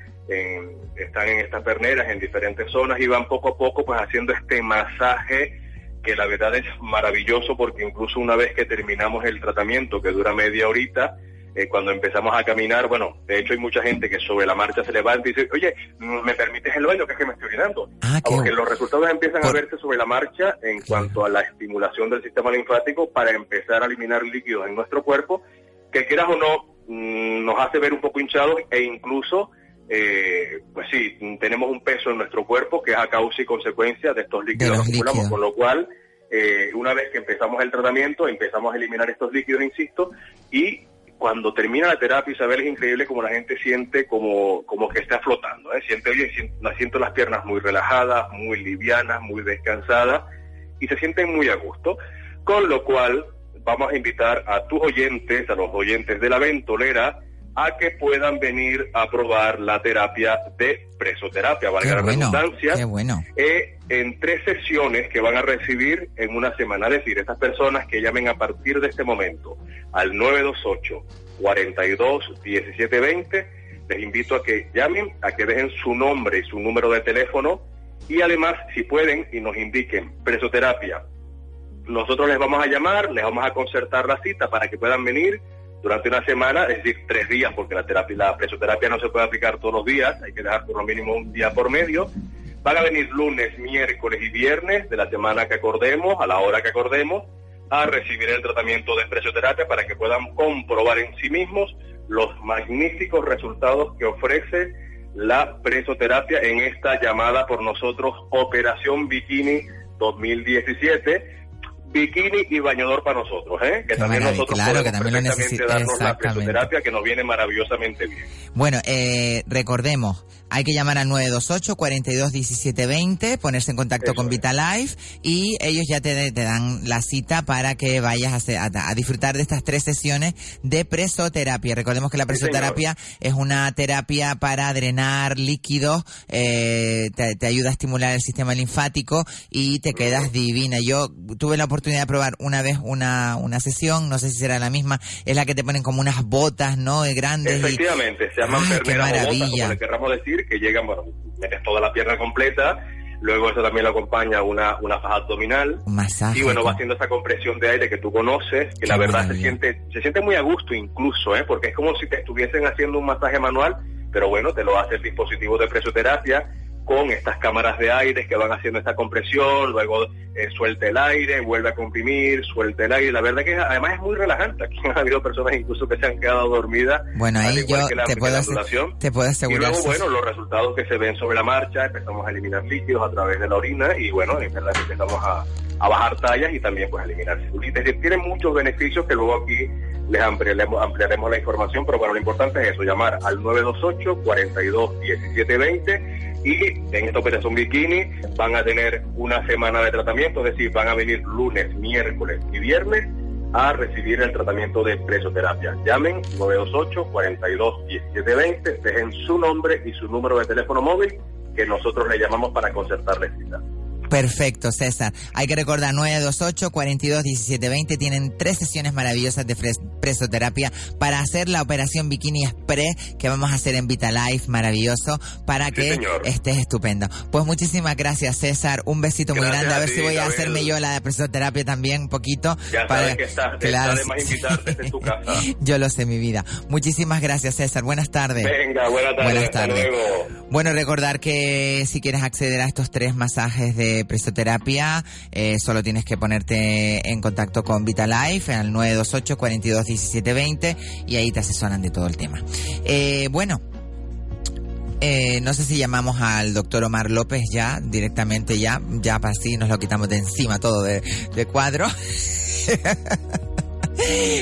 están en estas perneras en diferentes zonas y van poco a poco pues haciendo este masaje que la verdad es maravilloso porque incluso una vez que terminamos el tratamiento que dura media horita, eh, cuando empezamos a caminar, bueno, de hecho hay mucha gente que sobre la marcha se levanta y dice, oye, ¿me permites el baño? Que es que me estoy orinando. Ah, Porque los resultados empiezan a verse sobre la marcha en cuanto a la estimulación del sistema linfático para empezar a eliminar líquidos en nuestro cuerpo, que quieras o no, mm, nos hace ver un poco hinchados e incluso, eh, pues sí, tenemos un peso en nuestro cuerpo que es a causa y consecuencia de estos líquidos que acumulamos, con lo cual... Eh, una vez que empezamos el tratamiento, empezamos a eliminar estos líquidos, insisto, y cuando termina la terapia, Isabel, es increíble como la gente siente como, como que está flotando. ¿eh? Siente, oye, siento, las piernas muy relajadas, muy livianas, muy descansadas y se sienten muy a gusto. Con lo cual, vamos a invitar a tus oyentes, a los oyentes de la ventolera, a que puedan venir a probar la terapia de presoterapia, valga la redundancia, eh, en tres sesiones que van a recibir en una semana. Es decir, estas personas que llamen a partir de este momento al 928 42 17 20, les invito a que llamen, a que dejen su nombre y su número de teléfono y además, si pueden, y nos indiquen presoterapia. Nosotros les vamos a llamar, les vamos a concertar la cita para que puedan venir durante una semana, es decir, tres días, porque la terapia, la presoterapia no se puede aplicar todos los días, hay que dejar por lo mínimo un día por medio. Van a venir lunes, miércoles y viernes de la semana que acordemos, a la hora que acordemos, a recibir el tratamiento de presoterapia para que puedan comprobar en sí mismos los magníficos resultados que ofrece la presoterapia en esta llamada por nosotros Operación Bikini 2017 bikini y bañador para nosotros, ¿eh? que también nosotros claro, que también lo necesitamos. la presoterapia que nos viene maravillosamente bien. Bueno, eh, recordemos, hay que llamar al 928 42 17 20, ponerse en contacto con Vitalife y ellos ya te, te, dan la cita para que vayas a, a, disfrutar de estas tres sesiones de presoterapia. Recordemos que la presoterapia es una terapia para drenar líquidos, eh, te, ayuda a estimular el sistema linfático y te quedas divina. Yo tuve la oportunidad de probar una vez una, una sesión, no sé si será la misma, es la que te ponen como unas botas, ¿no? Grandes. Efectivamente, se llaman Ay, botas, como le querramos decir que llegan, bueno, metes toda la pierna completa, luego eso también lo acompaña una, una faja abdominal. masaje. Y bueno, va haciendo esa compresión de aire que tú conoces, que la verdad se siente, se siente muy a gusto incluso, ¿eh? porque es como si te estuviesen haciendo un masaje manual, pero bueno, te lo hace el dispositivo de presoterapia con estas cámaras de aire que van haciendo esta compresión, luego eh, suelta el aire, vuelve a comprimir, suelta el aire. La verdad que además es muy relajante. Aquí han habido personas incluso que se han quedado dormidas. Bueno, ahí yo te puedo, te puedo asegurar. Y luego, bueno, los resultados que se ven sobre la marcha, empezamos a eliminar líquidos a través de la orina y bueno, en verdad empezamos a, a bajar tallas y también pues eliminar celulitis. Tiene muchos beneficios que luego aquí les ampliaremos, la información, pero bueno, lo importante es eso, llamar al 928 42 17 20 y en esta operación bikini van a tener una semana de tratamiento, es decir, van a venir lunes, miércoles y viernes a recibir el tratamiento de presoterapia. Llamen 928 42 17 20, dejen su nombre y su número de teléfono móvil que nosotros le llamamos para concertarles cita. Perfecto, César. Hay que recordar 928 42 17 20 tienen tres sesiones maravillosas de presoterapia para hacer la operación Bikini Express que vamos a hacer en Vitalife, maravilloso, para que estés estupendo. Pues muchísimas gracias, César. Un besito muy grande. A, ver si voy a hacerme yo la presoterapia también un poquito. Ya para... sabes que estás, claro, invitarte desde tu casa. yo lo sé, mi vida. Muchísimas gracias, César. Buenas tardes. Venga, buenas tardes. Buenas tardes. Bueno, recordar que si quieres acceder a estos tres masajes de presoterapia, eh, solo tienes que ponerte en contacto con Vitalife al 928 42 17 20 y ahí te asesoran de todo el tema. Eh, bueno, eh, no sé si llamamos al doctor Omar López ya, directamente ya, ya para así nos lo quitamos de encima todo de, de cuadro.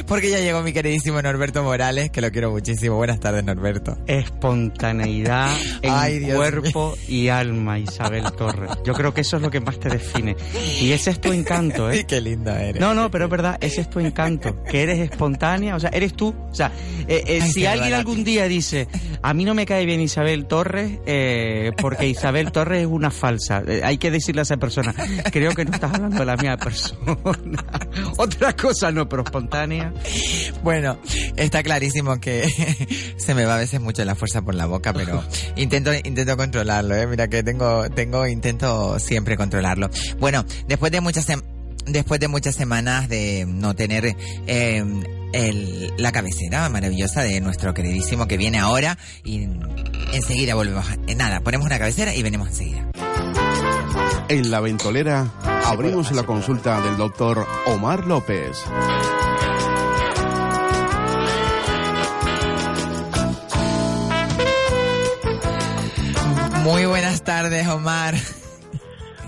Porque ya llegó mi queridísimo Norberto Morales, que lo quiero muchísimo. Buenas tardes, Norberto. Espontaneidad en cuerpo y alma, Isabel Torres. Yo creo que eso es lo que más te define. Y ese es tu encanto, ¿eh? Qué linda eres. No, no, pero es verdad, ese es tu encanto. Que eres espontánea, o sea, eres tú. O sea, eh, eh, si alguien algún día dice, a mí no me cae bien Isabel Torres, eh, porque Isabel Torres es una falsa. hay que decirle a esa persona, creo que no estás hablando de la mía persona. Otra cosa no, pero espontánea. Bueno, está clarísimo que se me va a veces mucho la fuerza por la boca, pero intento intento controlarlo, ¿eh? Mira que tengo tengo intento siempre controlarlo. Bueno, después de muchas después de muchas semanas de no tener eh, el, la cabecera maravillosa de nuestro queridísimo que viene ahora y enseguida volvemos. Eh, nada, ponemos una cabecera y venimos enseguida. En la ventolera abrimos la consulta del doctor Omar López. Buenas tardes, Omar.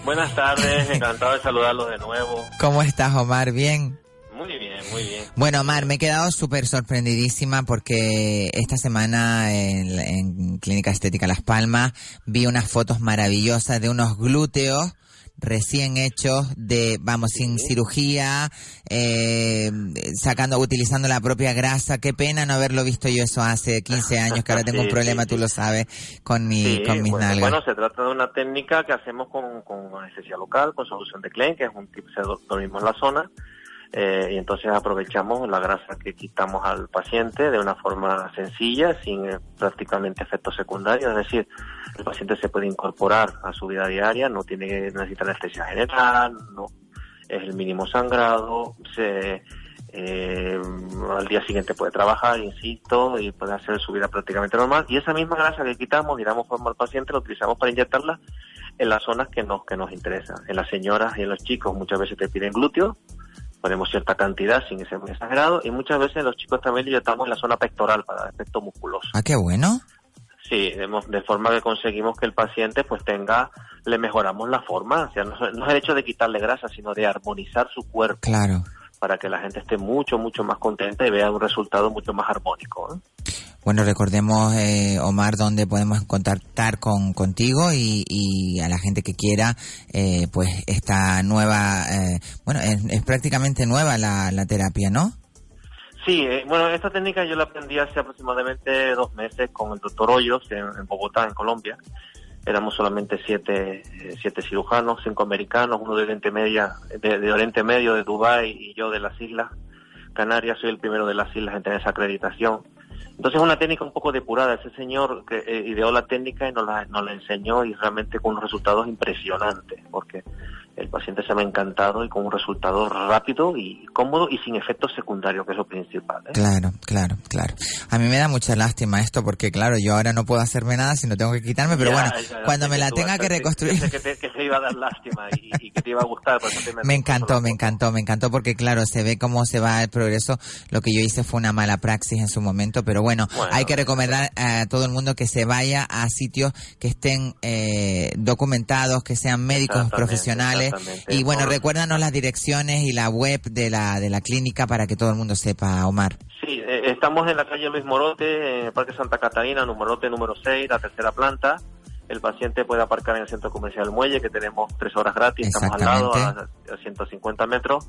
Buenas tardes, encantado de saludarlos de nuevo. ¿Cómo estás, Omar? ¿Bien? Muy bien, muy bien. Bueno, Omar, me he quedado súper sorprendidísima porque esta semana en, en Clínica Estética Las Palmas vi unas fotos maravillosas de unos glúteos recién hechos de, vamos, sin cirugía, eh, sacando, utilizando la propia grasa. Qué pena no haberlo visto yo eso hace 15 años, que ahora tengo un problema, tú lo sabes, con mi, con mis bueno, nalgas. Bueno, se trata de una técnica que hacemos con, con anestesia local, con solución de Klein, que es un tipo de doctorismo en la zona. Eh, y entonces aprovechamos la grasa que quitamos al paciente de una forma sencilla, sin eh, prácticamente efectos secundarios, es decir, el paciente se puede incorporar a su vida diaria, no tiene que necesitar anestesia general, no es el mínimo sangrado, se eh, al día siguiente puede trabajar, insisto, y puede hacer su vida prácticamente normal. Y esa misma grasa que quitamos y damos forma al paciente, la utilizamos para inyectarla en las zonas que nos, que nos interesan. En las señoras y en los chicos muchas veces te piden glúteos, ponemos cierta cantidad sin ser muy exagerado, y muchas veces los chicos también inyectamos en la zona pectoral para efecto musculoso. Ah, qué bueno. Sí, de, de forma que conseguimos que el paciente pues tenga, le mejoramos la forma, o sea, no, es- no es el hecho de quitarle grasa, sino de armonizar su cuerpo Claro. para que la gente esté mucho, mucho más contenta y vea un resultado mucho más armónico. ¿eh? Bueno, recordemos, eh, Omar, dónde podemos contactar con contigo y, y a la gente que quiera, eh, pues esta nueva, eh, bueno, es, prácticamente nueva la, la terapia, ¿no? Sí, eh, bueno, esta técnica yo la aprendí hace aproximadamente dos meses con el doctor Hoyos en, Bogotá, en Colombia. Éramos solamente siete, siete cirujanos, cinco americanos, uno de Oriente Media, de, de Oriente Medio, de Dubái y yo de las Islas Canarias. Soy el primero de las islas en tener esa acreditación. Entonces es una técnica un poco depurada. Ese señor que eh, ideó la técnica y nos la, nos la enseñó y realmente con unos resultados impresionantes, porque el paciente se me ha encantado y con un resultado rápido y cómodo y sin efectos secundarios, que es lo principal. ¿eh? Claro, claro, claro. A mí me da mucha lástima esto porque, claro, yo ahora no puedo hacerme nada si no tengo que quitarme, pero Ya, bueno, ya, cuando me la tenga que reconstruir... que te, que te iba a dar lástima y, y que te iba a gustar. por eso te Me encantó, me encantó, me encantó porque claro, se ve cómo se va el progreso. Lo que yo hice fue una mala praxis en su momento, pero bueno, Bueno. hay que recomendar a todo el mundo que se vaya a sitios que estén eh, documentados, que sean médicos profesionales. Y bueno, Por- recuérdanos las direcciones y la web de la, de la clínica para que todo el mundo sepa, Omar. Sí, eh, estamos en la calle Luis Morote, en el Parque Santa Catarina, Morote número 6, la tercera planta. El paciente puede aparcar en el centro comercial Muelle, que tenemos tres horas gratis, estamos al lado, a, a 150 metros.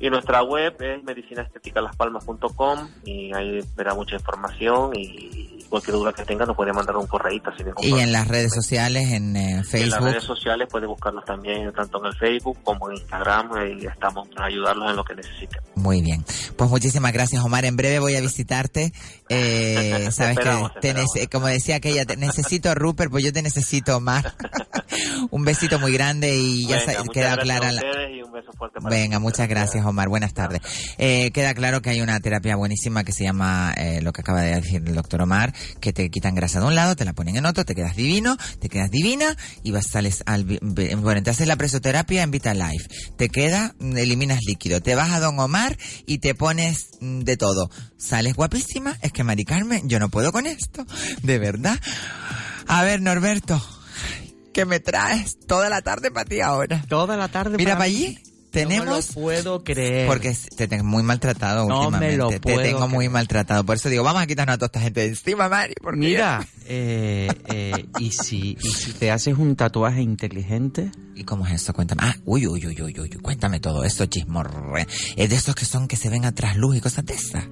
Y nuestra web es medicinaestéticalaspalmas.com y ahí verá mucha información y cualquier duda que tenga nos puede mandar un correíto sin ningún Y problema. en las redes sociales, en eh, En las Facebook. redes sociales puede buscarnos también tanto en el Facebook como en Instagram y estamos para ayudarlos en lo que necesiten. Muy bien. Pues muchísimas gracias, Omar. En breve voy a visitarte. Eh, sabes esperamos, que, te te nece- como decía aquella, te necesito Rupert, pues yo te necesito, Omar. un besito muy grande y ya Venga, queda clara a la... ustedes y un beso fuerte para Venga, muchas gracias, Omar. Buenas tardes. Eh, queda claro que hay una terapia buenísima que se llama eh, lo que acaba de decir el doctor Omar, que te quitan grasa de un lado, te la ponen en otro, te quedas divino, te quedas divina y vas sales al bueno, te haces la presoterapia en Vitalife, te queda, eliminas líquido, te vas a Don Omar y te pones mm, de todo. Sales guapísima, es que Mari Carmen, yo no puedo con esto, de verdad. A ver, Norberto, ¿qué me traes toda la tarde para ti ahora? Toda la tarde Mira para allí. Tenemos No me lo puedo creer. porque te tengo muy maltratado No me últimamente. lo te puedo tengo muy maltratado. Por eso digo, vamos a quitarnos a toda esta gente de encima, Mari. Porque Mira, eh, eh, ¿y, si, ¿y si te haces un tatuaje inteligente? ¿Y cómo es eso? Cuéntame. Ah, uy, uy, uy, uy, uy. Cuéntame todo esto, chismorre. Es de estos que son que se ven atrás luz y cosas de esas.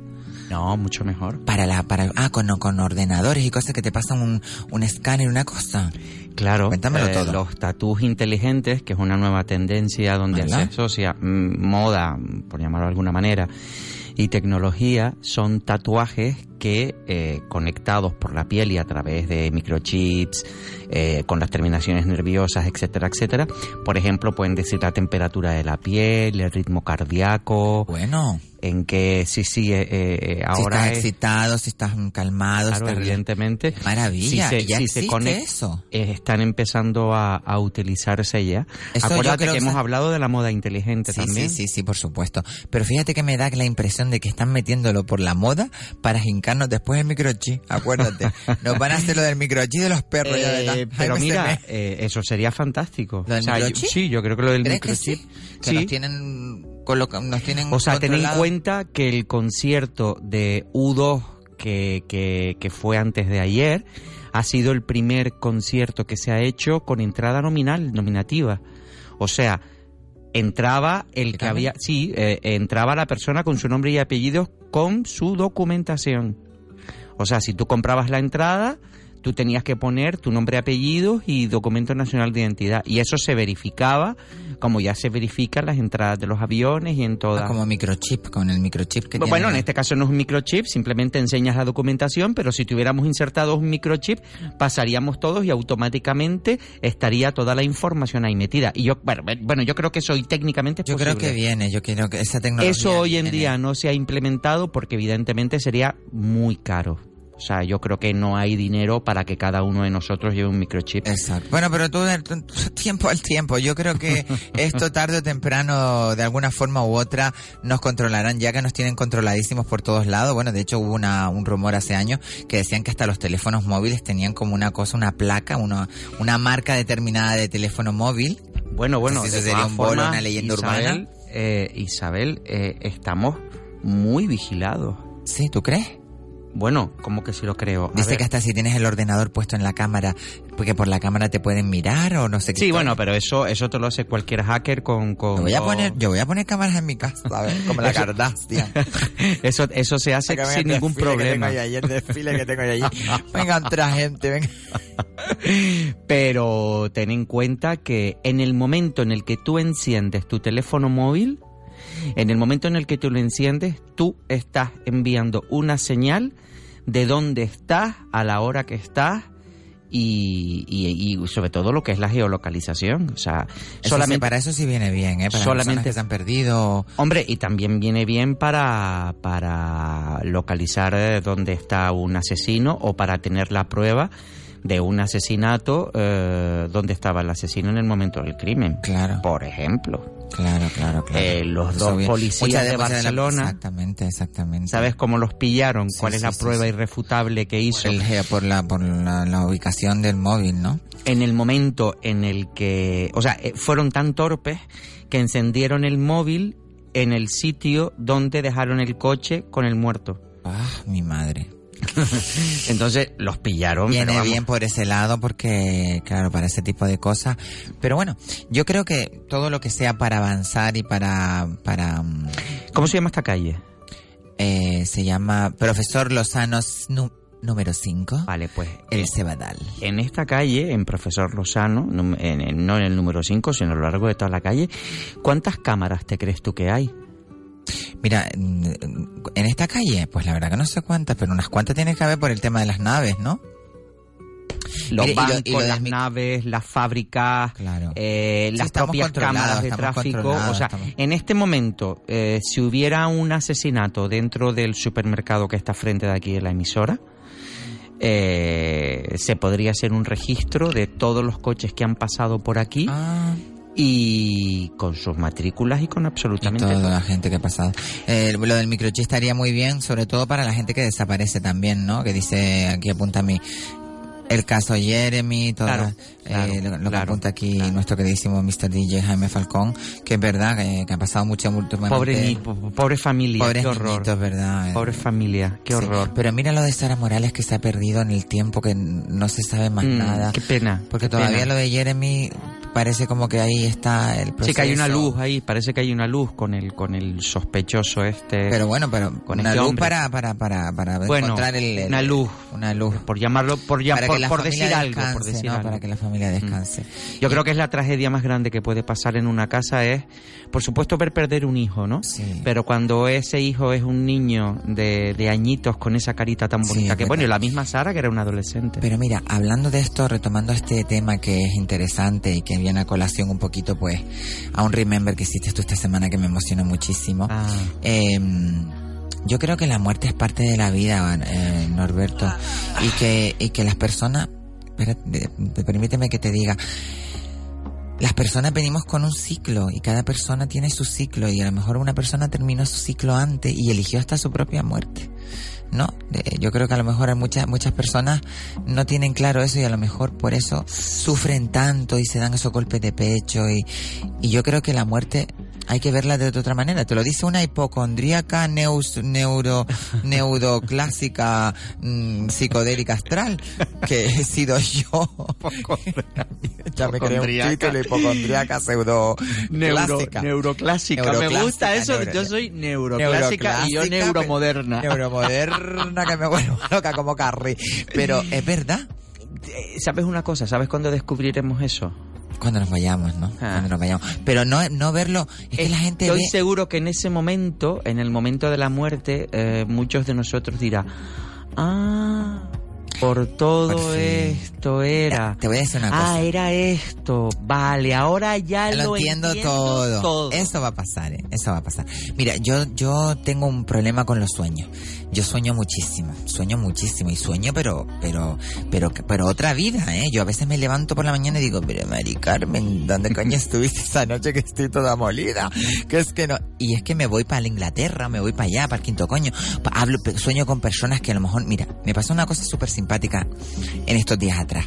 No, mucho mejor. Para la, para, ah, con, con ordenadores y cosas que te pasan un, un escáner, una cosa. Claro, Cuéntamelo eh, todo. los tatús inteligentes, que es una nueva tendencia donde se asocia mm, moda, por llamarlo de alguna manera, y tecnología, son tatuajes que eh, conectados por la piel y a través de microchips, eh, con las terminaciones nerviosas, etcétera, etcétera, por ejemplo, pueden decir la temperatura de la piel, el ritmo cardíaco, Bueno, en que sí, sí, eh, eh, si ahora estás es- excitado, si estás calmado, Claro, si estás evidentemente. Maravilla, Si se- ya si se conect- eso. eh, están empezando a, a utilizarse ya. Eso Acuérdate que que hemos hablado de la moda inteligente Sí, también. sí, sí, sí, por supuesto. Pero fíjate que me da la impresión de que están metiéndolo por la moda para jincarnos después el microchip. Acuérdate. Nos van a hacer lo del microchip de los perros, ya Eh, pero Ay, mira, me- eh, eso sería fantástico. ¿Lo del O sea, yo- sí, yo creo que lo del ¿Crees que microchip. sí? Que sí. nos tienen, nos tienen O sea, ten en cuenta que el concierto de U2 que, que, que fue antes de ayer ha sido el primer concierto que se ha hecho con entrada nominal, nominativa. O sea, entraba el que había, sí, eh, entraba la persona con su nombre y apellidos con su documentación. O sea, si tú comprabas la entrada, tú tenías que poner tu nombre, apellidos y documento nacional de identidad. Y eso se verificaba, como ya se verifican las entradas de los aviones y en todas. Ah, como microchip, con el microchip que Bueno, tiene en este caso no es un microchip, simplemente enseñas la documentación, pero si tuviéramos insertado un microchip, pasaríamos todos y automáticamente estaría toda la información ahí metida. Y yo, bueno, yo creo que eso hoy técnicamente es Yo creo que viene, yo creo que esa tecnología Eso hoy en viene. día no se ha implementado porque evidentemente sería muy caro. O sea, yo creo que no hay dinero para que cada uno de nosotros lleve un microchip. Exacto. Bueno, pero tú, tú- tiempo al tiempo. Yo creo que esto tarde o temprano, de alguna forma u otra, nos controlarán, ya que nos tienen controladísimos por todos lados. Bueno, de hecho hubo una, un rumor hace años que decían que hasta los teléfonos móviles tenían como una cosa, una placa, una, una marca determinada de teléfono móvil. Bueno, bueno, de eso sería un bolo, formas, una leyenda Isabel, urbana. eh, Isabel, eh, estamos muy vigilados. Sí, ¿tú crees? Bueno, como que sí lo creo. A Dice ver. que hasta si tienes el ordenador puesto en la cámara, porque por la cámara te pueden mirar o no sé qué. Sí, bueno, pero eso eso te lo hace cualquier hacker con... con Yo voy a poner, yo voy a poner cámaras en mi casa, ¿sabes? Como la Kardashian. Eso, eso se hace que sin ningún que problema. tengo yo ahí, el desfile que tengo allí. Venga, otra gente, venga. Pero ten en cuenta que en el momento en el que tú enciendes tu teléfono móvil, en el momento en el que tú lo enciendes, tú estás enviando una señal de dónde estás, a la hora que estás y, y- y sobre todo lo que es la geolocalización. O sea, Eso solamente sí, para eso sí viene bien, ¿eh? Para solamente- que se han perdido. Hombre, y también viene bien para, para localizar eh, dónde está un asesino o para tener la prueba de un asesinato eh, dónde estaba el asesino en el momento del crimen. Claro. Por ejemplo. Claro, claro, claro. Eh, los Eso dos bien. policías de la- Barcelona. exactamente, exactamente. ¿Sabes cómo los pillaron? Sí, ¿Cuál es la sí, prueba irrefutable que hizo? El ge- por la, por la, la ubicación del móvil, ¿no? en el momento en el que, o sea, eh, fueron tan torpes que encendieron el móvil en el sitio donde dejaron el coche con el muerto. Ah, mi madre. Entonces los pillaron. Viene pero bien por ese lado porque, claro, para ese tipo de cosas. Pero bueno, yo creo que todo lo que sea para avanzar y para, para, mm, ¿Cómo se llama esta calle? eh, se llama Profesor Lozano número 5, Vale, pues el eh, Cebadal. en esta calle, en Profesor Lozano, en no en el número 5, sino a lo largo de toda la calle, ¿cuántas cámaras te crees tú que hay? Mira, en esta calle, pues la verdad que no sé cuántas, pero unas cuantas tiene que haber por el tema de las naves, ¿no? Los Mire, y lo- bancos, y lo del las naves, las fábricas, Claro. eh, Sí, las estamos propias cámaras de tráfico. O sea, estamos- en este momento, eh, si hubiera un asesinato dentro del supermercado que está frente de aquí de la emisora, eh, se podría hacer un registro de todos los coches que han pasado por aquí Ah, y con sus matrículas y con y absolutamente toda todo. la gente que ha pasado. Eh, lo del microchip estaría muy bien, sobre todo para la gente que desaparece también, ¿no? Que dice, aquí apunta mi... El caso Jeremy, todo eh, lo, que apunta aquí nuestro queridísimo Mr. DJ Jaime Falcón, que es verdad que, ha pasado mucha Pobre, pobre familia, qué horror. ¿verdad? Pobre familia, qué horror. Pero mira lo de Sara Morales que se ha perdido en el tiempo, que no se sabe más mm, nada. Qué pena. Porque todavía lo de Jeremy parece como que ahí está el proceso. Sí, que hay una luz ahí, parece que hay una luz con el con el sospechoso este. Pero bueno, pero con una este luz para para para para encontrar el, una luz, una luz por llamarlo por por, decir algo, por decir algo. para que la familia descanse. Mm. Yo creo que es la tragedia más grande que puede pasar en una casa es, por supuesto, ver perder un hijo, ¿no? Sí. Pero cuando ese hijo es un niño de, de añitos con esa carita tan bonita, que bueno, y la misma Sara que era una adolescente. Pero mira, hablando de esto, retomando este tema que es interesante y que viene a colación un poquito, pues, a un remember que hiciste tú esta semana que me emocionó muchísimo. Ah. Em, yo creo que la muerte es parte de la vida, eh, Norberto, y que, y que las personas, espérate, permíteme que te diga, las personas venimos con un ciclo y cada persona tiene su ciclo y a lo mejor una persona terminó su ciclo antes y eligió hasta su propia muerte. ¿no? yo creo que a lo mejor muchas, muchas personas no tienen claro eso y a lo mejor por eso sufren tanto y se dan esos golpes de pecho y, y yo creo que la muerte hay que verla de otra manera. Te lo dice una hipocondríaca neus, neuro, neuroclásica mm, psicodélica astral, que he sido yo. ya me creo un título, hipocondríaca pseudo clásica. neuroclásica. Me gusta eso, yo soy neuroclásica, y yo neuromoderna. Neuromoderna que me vuelvo loca como Carrie. Pero es verdad. Eh, ¿Sabes una cosa? ¿Sabes cuándo descubriremos eso? Cuando nos vayamos, ¿no? Ah. Cuando nos vayamos. Pero no, no verlo, es que la gente Estoy seguro que en ese momento, en el momento de la muerte, eh, muchos de nosotros dirán, ah, por todo esto era. Te voy a decir una cosa. Ah, era esto. Vale, ahora ya lo, entiendo, todo. Eso va a pasar, ¿eh? Eso va a pasar. Mira, yo, yo tengo un problema con los sueños. Yo sueño muchísimo, sueño muchísimo y sueño, pero, pero, pero, pero otra vida, ¿eh? Yo a veces me levanto por la mañana y digo, pero Mari Carmen, ¿dónde coño estuviste esa noche que estoy toda molida? Que es que no. Y es que me voy para Inglaterra, me voy para allá, para el quinto coño. Hablo, sueño con personas que a lo mejor, mira, me pasó una cosa súper simpática en estos días atrás.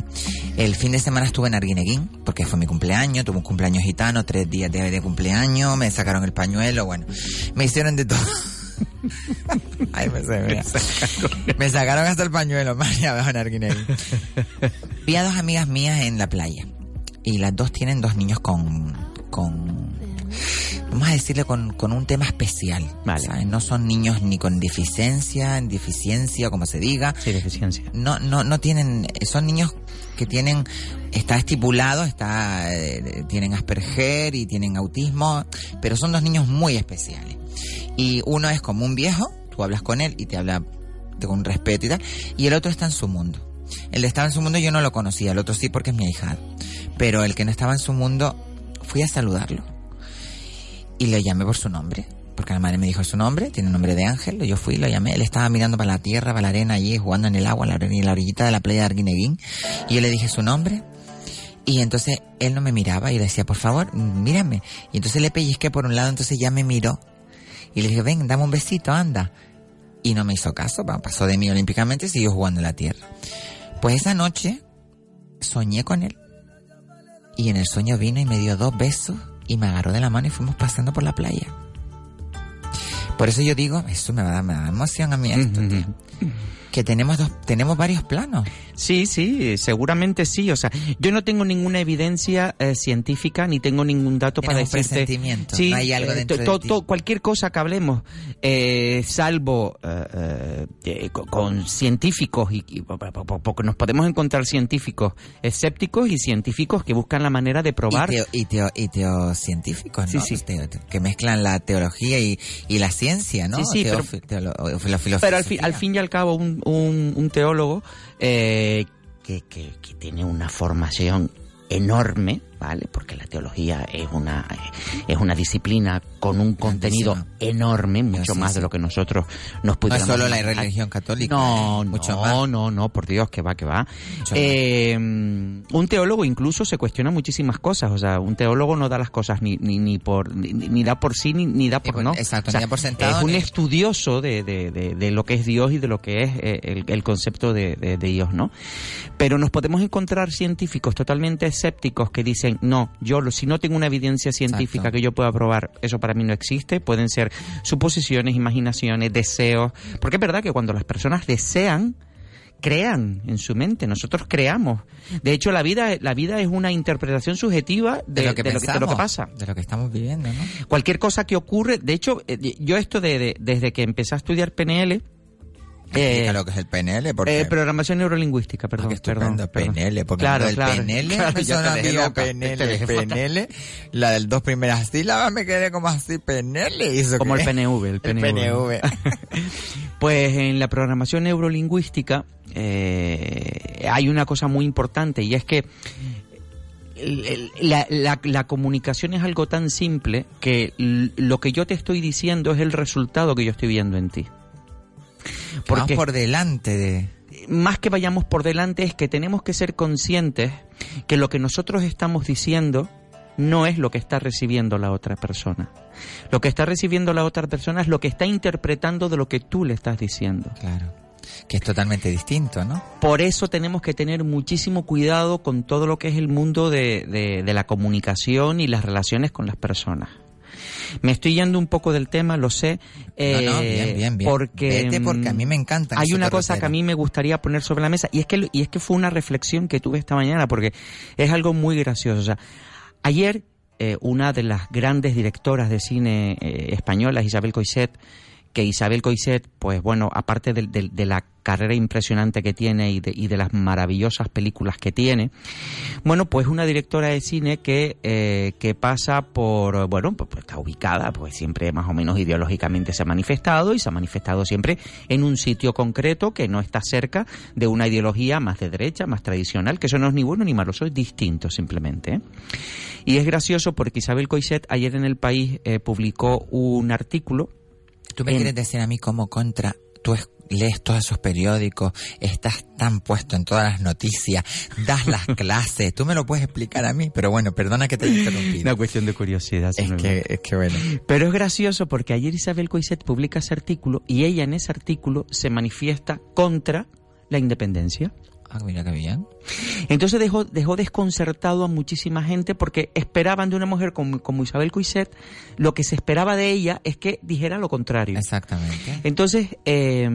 El fin de semana estuve en Arguineguín, porque fue mi cumpleaños, tuve un cumpleaños gitano, tres días de, de cumpleaños, me sacaron el pañuelo, bueno, me hicieron de todo. Ay, me, sé, me, sacaron hasta el pañuelo, María Arguineguín. Vi a dos amigas mías en la playa. Y las dos tienen dos niños con, con vamos a decirle con, con un tema especial. Vale. No son niños ni con deficiencia, deficiencia, como se diga. Sí, deficiencia. No, no, no tienen, son niños que tienen, está estipulado, está, eh, tienen Asperger y tienen autismo, pero son dos niños muy especiales. Y uno es como un viejo, tú hablas con él y te habla con respeto y tal, y el otro está en su mundo. El de estaba en su mundo yo no lo conocía, el otro sí porque es mi hija. Pero el que no estaba en su mundo, fui a saludarlo y le llamé por su nombre. Porque la madre me dijo su nombre, tiene el nombre de Ángel, yo fui, lo llamé, él estaba mirando para la tierra, para la arena allí, jugando en el agua, la, en la orillita de la playa de Arguineguín, y yo le dije su nombre, y entonces él no me miraba y le decía, por favor, mírame. Y entonces le pellizqué por un lado, entonces ya me miró. Y le dije, ven, dame un besito, anda. Y no me hizo caso, pasó de mí olímpicamente y siguió jugando en la tierra. Pues esa noche soñé con él. Y en el sueño vino y me dio dos besos y me agarró de la mano y fuimos pasando por la playa. Por eso yo digo, eso me va a dar, me da emoción a mí esto, que tenemos dos, tenemos varios planos. Sí, sí, seguramente sí. O sea, yo no tengo ninguna evidencia eh, científica ni tengo ningún dato para decirte. presentimiento. Sí, hay algo eh, dentro de cualquier cosa que hablemos, eh, salvo con, científicos y, porque nos podemos encontrar científicos escépticos y científicos que buscan la manera de probar y, teo, y, teocientíficos, ¿no? Sí, sí. que mezclan la teología y, la ciencia, ¿no? Sí, sí, pero, pero al, al fin y al cabo un, un, un teólogo eh, que, que, tiene una formación enorme, ¿vale? Porque la teología es una, es una disciplina con un contenido enorme, mucho más de lo que nosotros nos pudiéramos No es solo la religión católica. No, ¿eh? mucho no, más. no, no, por Dios, que va, que va. Eh, un teólogo incluso se cuestiona muchísimas cosas, o sea, un teólogo no da las cosas ni, ni, ni por ni, ni da por sí ni, ni da por no. exacto, O sea, ni da por sentado, Es un estudioso de, de, de, de lo que es Dios y de lo que es eh, el, el concepto de, de- de Dios, ¿no? Pero nos podemos encontrar científicos totalmente escépticos que dicen, no, yo si no tengo una evidencia científica Exacto. que yo pueda probar, eso para mí no existe, pueden ser suposiciones, imaginaciones, deseos, porque es verdad que cuando las personas desean, crean en su mente, nosotros creamos. De hecho, la vida, la vida es una interpretación subjetiva de, de lo que de lo que- de lo que pensamos, pasa. de lo que estamos viviendo, ¿no? Cualquier cosa que ocurre, de hecho, eh, yo esto de, de- desde que empecé a estudiar PNL, Explica lo que es el PNL, porque eh, programación neurolingüística, perdón, perdón, perdón. PNL, porque claro, el claro, PNL claro, me PNL, la del dos primeras sílabas me quedé como así, PNL. ¿y eso Como el? PNV, el PNV. PNV. Pues en la programación neurolingüística eh, hay una cosa muy importante y es que la, la- la comunicación es algo tan simple que lo que yo te estoy diciendo es el resultado que yo estoy viendo en ti. Vamos por delante de... Más que vayamos por delante es que tenemos que ser conscientes que lo que nosotros estamos diciendo no es lo que está recibiendo la otra persona. Lo que está recibiendo la otra persona es lo que está interpretando de lo que tú le estás diciendo. Claro. Que es totalmente distinto, ¿no? Por eso tenemos que tener muchísimo cuidado con todo lo que es el mundo de, de- de la comunicación y las relaciones con las personas. Me estoy yendo un poco del tema, lo sé. No, no, eh, bien, bien, bien. Porque, Vete, porque a mí me encanta Hay una cosa que a mí me gustaría poner sobre la mesa y es que y es que fue una reflexión que tuve esta mañana porque es algo muy gracioso. O sea, ayer eh, una de las grandes directoras de cine eh, españolas, Isabel Coixet, que Isabel Coixet, pues bueno, aparte de, de- la carrera impresionante que tiene y de, y de las maravillosas películas que tiene, bueno, pues una directora de cine que, eh, que pasa por, bueno, pues, pues está ubicada, pues siempre más o menos ideológicamente se ha manifestado y se ha manifestado siempre en un sitio concreto que no está cerca de una ideología más de derecha, más tradicional, que eso no es ni bueno ni malo, eso es distinto simplemente. ¿eh? Y es gracioso porque Isabel Coixet ayer en El País eh, publicó un artículo Tú me en- quieres decir a mí como contra, tú es- lees todos esos periódicos, estás tan puesto en todas las noticias, das las clases, tú me lo puedes explicar a mí, pero bueno, perdona que te haya interrumpido. Una cuestión de curiosidad. Es que, es que bueno. Pero es gracioso porque ayer Isabel Coixet publica ese artículo y ella en ese artículo se manifiesta contra la independencia. Ah, mira qué bien. Entonces dejó, dejó desconcertado a muchísima gente porque esperaban de una mujer como, como Isabel Coixet, lo que se esperaba de ella es que dijera lo contrario. Exactamente. Entonces, eh,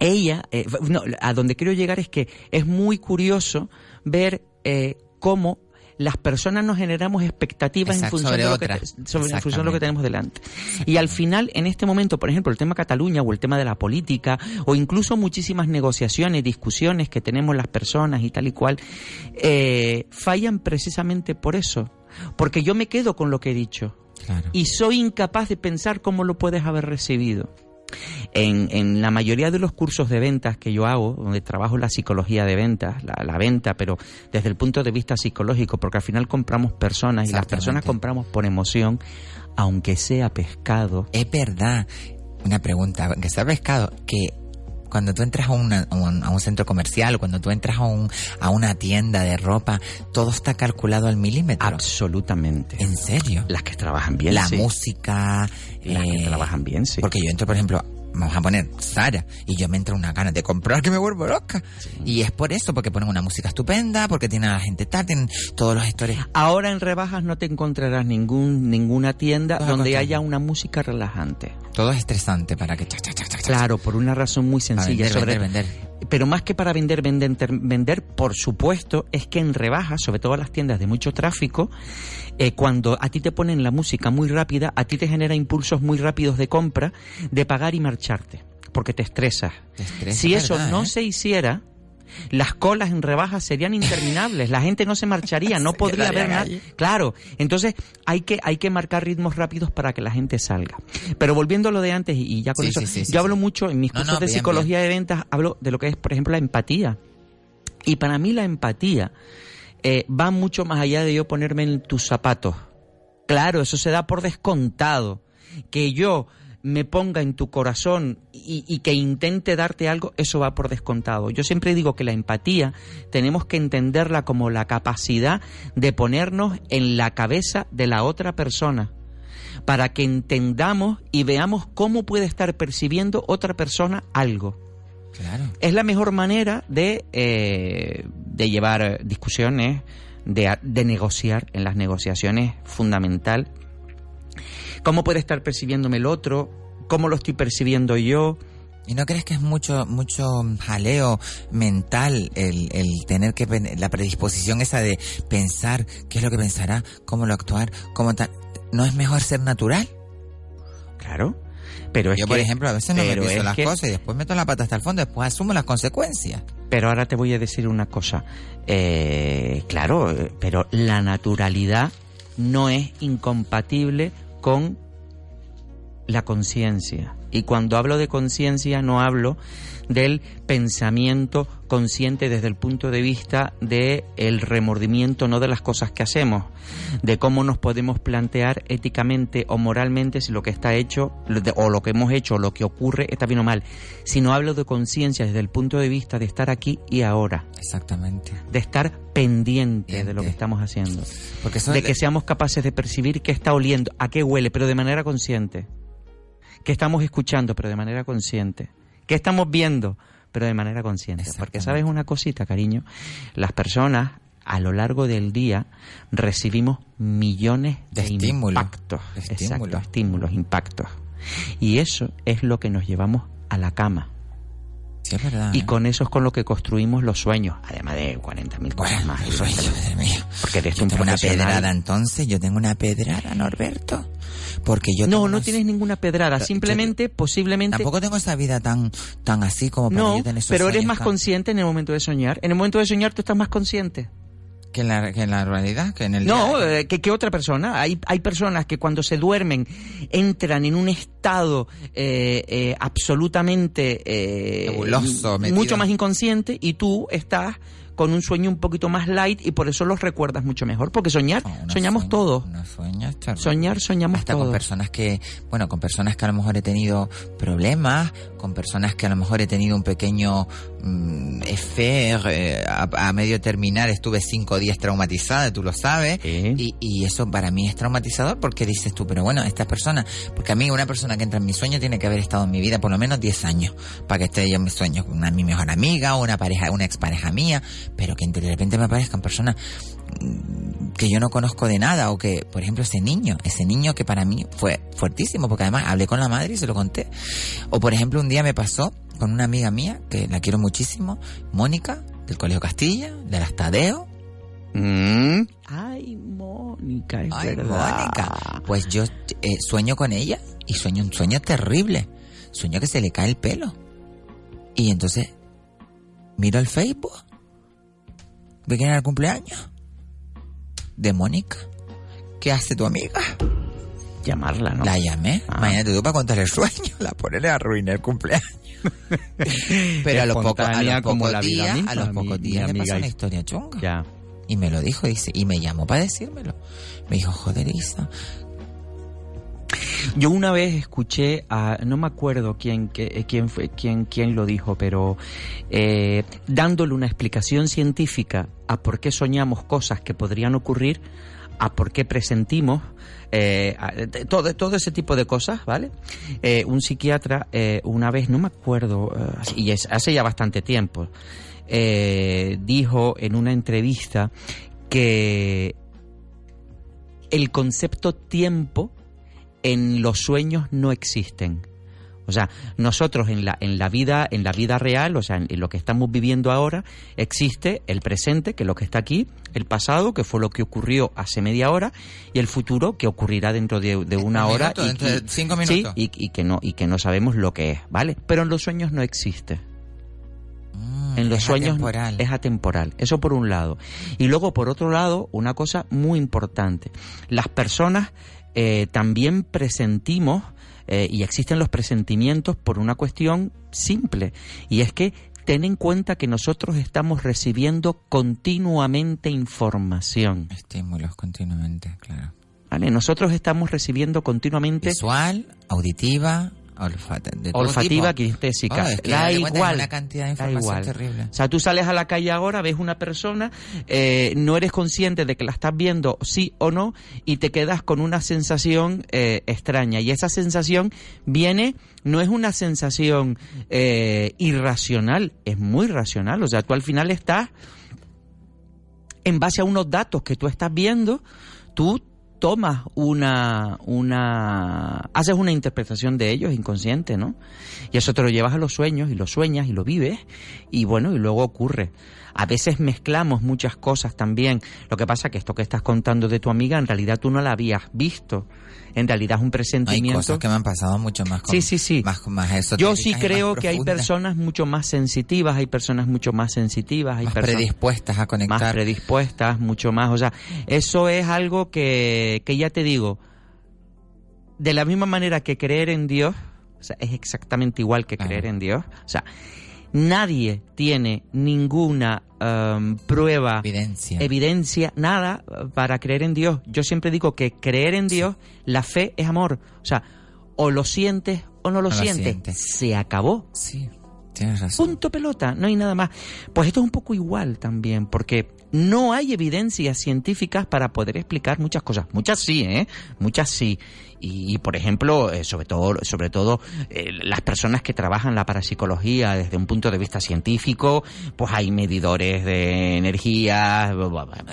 ella, eh, no, a donde quiero llegar es que es muy curioso ver eh, cómo las personas nos generamos expectativas en función, sobre de lo que, otra. te- sobre- en función de lo que tenemos delante. Y al final, en este momento, por ejemplo, el tema Cataluña o el tema de la política o incluso muchísimas negociaciones, discusiones que tenemos las personas y tal y cual, eh, fallan precisamente por eso. Porque yo me quedo con lo que he dicho Claro. y soy incapaz de pensar cómo lo puedes haber recibido. En, en la mayoría de los cursos de ventas que yo hago, donde trabajo la psicología de ventas, la, la venta, pero desde el punto de vista psicológico, porque al final compramos personas y las personas compramos por emoción, aunque sea pescado. Es verdad. Una pregunta, que sea pescado, que cuando tú entras a, una- a un, a un centro comercial, cuando tú entras a, un, a una tienda de ropa, todo está calculado al milímetro. Absolutamente. ¿En serio? Las que trabajan bien, La sí. música. Las que trabajan bien, sí. Porque yo entro, por ejemplo, vamos a poner Sara, y yo me entro una ganas de comprar que me vuelvo loca. Y es por eso, porque ponen una música estupenda, porque tienen a la gente tal, tienen todos los historias. Ahora en rebajas no te encontrarás ningún, ninguna tienda Todo donde haya una música relajante. Todo es estresante para que... chac, chac, chac. Claro, por una razón muy sencilla. vender, sobre- vender, vender. Pero más que para vender, vender, vender, por supuesto, es que en rebajas, sobre todo las tiendas de mucho tráfico, eh, cuando a ti te ponen la música muy rápida, a ti te genera impulsos muy rápidos de compra, de pagar y marcharte, porque te estresas. estresa, si eso ¿verdad, no eh? se hiciera, las colas en rebajas serían interminables, la gente no se marcharía, no podría haber nada. Claro, entonces hay que, hay que marcar ritmos rápidos para que la gente salga. Pero volviendo a lo de antes, y ya con Sí, eso, sí, yo hablo mucho en mis No, cursos no, de bien, psicología de ventas, hablo de lo que es, por ejemplo, la empatía. Y para mí la empatía eh, va mucho más allá de yo ponerme en tus zapatos. Claro, eso se da por descontado. Que yo me ponga en tu corazón y, y, que intente darte algo, eso va por descontado. Yo siempre digo que la empatía tenemos que entenderla como la capacidad de ponernos en la cabeza de la otra persona para que entendamos y veamos cómo puede estar percibiendo otra persona algo. Claro. Es la mejor manera de, eh, de llevar discusiones, de, de negociar. En las negociaciones fundamental cómo puede estar percibiéndome el otro, cómo lo estoy percibiendo yo. ¿Y no crees que es mucho mucho jaleo mental el, el tener que la predisposición esa de pensar qué es lo que pensará, cómo lo actuar, cómo tal? ¿No es mejor ser natural? Claro. Pero es Yo, que, por ejemplo, a veces no me pienso es las que- cosas y después meto la pata hasta el fondo, después asumo las consecuencias. Pero ahora te voy a decir una cosa. Eh, claro, pero la naturalidad no es incompatible con la conciencia. Y cuando hablo de conciencia no hablo del pensamiento consciente desde el punto de vista de el remordimiento no de las cosas que hacemos, de cómo nos podemos plantear éticamente o moralmente si lo que está hecho o lo que hemos hecho o lo que ocurre está bien o mal, sino hablo de conciencia desde el punto de vista de estar aquí y ahora, Exactamente. de estar pendiente de lo que estamos haciendo, Porque eso de que seamos capaces de percibir qué está oliendo, a qué huele, pero de manera consciente, qué estamos escuchando, pero de manera consciente, qué estamos viendo, pero de manera consciente. Porque sabes una cosita, cariño, las personas a lo largo del día recibimos millones de, estímulos. impactos, Exacto, estímulos, impactos. Y eso es lo que nos llevamos a la cama. Sí, es verdad. Y ¿eh? con eso es con lo que construimos los sueños, además de 40.000 cosas más. evidentemente. Porque eres Yo un tengo una pedrada entonces, yo tengo una pedrada, Norberto. Porque yo No, no unos- tienes ninguna pedrada, Yo- simplemente, posiblemente... Tampoco tengo esa vida tan tan así como para No, yo tener esos pero eres más tan- consciente en el momento de soñar. En el momento de soñar tú estás más consciente. Que en la, que en la realidad, que en el No, día- eh, que, que otra persona. Hay, hay personas que cuando se duermen entran en un estado eh, eh, absolutamente eh, Nebuloso, metido. mucho más inconsciente y tú estás con un sueño un poquito más light y por eso los recuerdas mucho mejor. Porque soñar, soñamos todos. Sueñas, terrible. Soñar, soñamos hasta con todos. personas que, bueno, con personas que a lo mejor he tenido problemas, con personas que a lo mejor he tenido un pequeño mm, affair, eh, a, a medio terminar estuve cinco días traumatizada, tú lo sabes, y, y eso para mí es traumatizador porque dices tú, pero bueno, esta persona, porque a mí una persona que entra en mi sueño tiene que haber estado en mi vida por lo menos 10 años para que esté yo en mis sueños, una mi mejor amiga, una pareja, una expareja mía, pero que de repente me aparezcan personas mm, que yo no conozco de nada o que, por ejemplo, ese niño, ese niño que para mí fue fuertísimo porque además hablé con la madre y se lo conté. O por ejemplo, un día me pasó con una amiga mía que la quiero muchísimo, Mónica, del Colegio Castilla, del Astadeo. Ay, Mónica, es Ay, verdad. Mónica. Pues yo eh, sueño con ella y sueño un sueño terrible. Sueño que se le cae el pelo. Y entonces miro el Facebook. ¿De quién era el cumpleaños? De Mónica. ¿Qué hace tu amiga? Llamarla, ¿no? La llamé. Ah. Imagínate tú para contarle el sueño. La poner a arruinar el cumpleaños. Pero a los pocos, a los pocos días, misma, a los pocos días le pasó una historia chunga. Ya. Y me lo dijo, dice, y me llamó para decírmelo. Me dijo, joder, Isa, Yo una vez escuché a, no me acuerdo quién, eh, quién fue, quién, quién lo dijo, pero eh, dándole una explicación científica a por qué soñamos cosas que podrían ocurrir, a por qué presentimos, eh, todo, todo ese tipo de cosas, ¿vale? Un psiquiatra una vez, no me acuerdo, y es hace ya bastante tiempo, dijo en una entrevista que el concepto tiempo en los sueños no existen. O sea, nosotros en la, en la vida, en la vida real, o sea, en, lo que estamos viviendo ahora, existe el presente, que es lo que está aquí, el pasado, que fue lo que ocurrió hace media hora, y el futuro, que ocurrirá dentro de, de una Un hora. y, y- cinco sí, minutos. y, y que no, y que no sabemos lo que es, ¿vale? Pero en los sueños no existe. en los Mm, es sueños atemporal. es atemporal. Eso por un lado. Y luego, por otro lado, una cosa muy importante. Las personas eh, también presentimos, eh, y existen los presentimientos por una cuestión simple, y es que ten en cuenta que nosotros estamos recibiendo continuamente información. Estímulos continuamente, claro. ¿Vale? Nosotros estamos recibiendo continuamente... Visual, auditiva, olfata, de todo olfativa, tipo. kinestésica. Oh, es que da igual. Una cantidad de da información igual. terrible. O sea, tú sales a la calle ahora, ves una persona, eh, no eres consciente de que la estás viendo sí o no y te quedas con una sensación eh, extraña. Y esa sensación viene, no es una sensación eh, irracional, es muy racional. O sea, tú al final estás en base a unos datos que tú estás viendo, tú tomas una, una, haces una interpretación de ellos inconsciente, ¿no? Y eso te lo llevas a los sueños y lo sueñas y lo vives y bueno, y luego ocurre. A veces mezclamos muchas cosas también. Lo que pasa que esto que estás contando de tu amiga, en realidad tú no la habías visto. En realidad es un Hay presentimiento. cosas que me han pasado mucho más con, Sí, sí, sí. Más, más Yo esotéricas sí creo que hay personas mucho más sensitivas, hay personas mucho más sensitivas, hay más personas predispuestas a conectar. más predispuestas, mucho más. O sea, eso es algo que, que ya te digo, de la misma manera que creer en Dios, o sea, es exactamente igual que creer en Dios. O sea, nadie tiene ninguna em, prueba, evidencia. evidencia, nada eh, para creer en Dios. Yo siempre digo que creer en Dios, la fe es amor. O sea, o lo sientes o no lo No lo sientes. sientes. Se acabó. Sí, tienes razón. Punto pelota, no hay nada más. Pues esto es un poco igual también, porque no hay evidencias científicas para poder explicar muchas cosas. Muchas sí, ¿eh? Muchas sí. Y, y, por ejemplo, eh, sobre todo, sobre todo eh, las personas que trabajan la parapsicología desde un punto de vista científico, pues hay medidores de energía,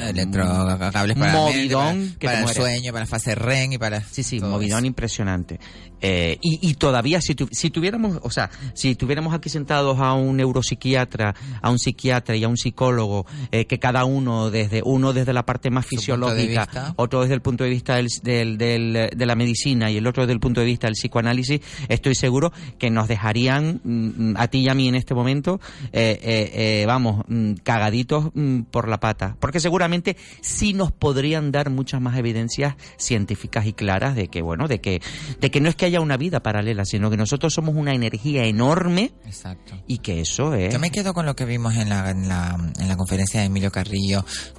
Electrocables para, mente, movidón para, que para el sueño, para la fase REM y para... Sí, sí, movidón eso. impresionante. Eh, y, y todavía, si, tu- si tuviéramos, o sea, si tuviéramos aquí sentados a un neuropsiquiatra, a un psiquiatra y a un psicólogo, eh, que cada uno desde uno desde la parte más de fisiológica, otro desde el punto de vista del, del- del- de la medicina y el otro desde el punto de vista del psicoanálisis, estoy seguro que nos dejarían mm, a ti y a mí en este momento, eh, eh, eh, vamos, mm, cagaditos mm, por la pata, porque seguramente sí nos podrían dar muchas más evidencias científicas y claras de que, bueno, de que, de que no es que haya una vida paralela, sino que nosotros somos una energía enorme Exacto. y que eso es... Yo me quedo con lo que vimos en la, en la, en la conferencia de Emilio Carrillo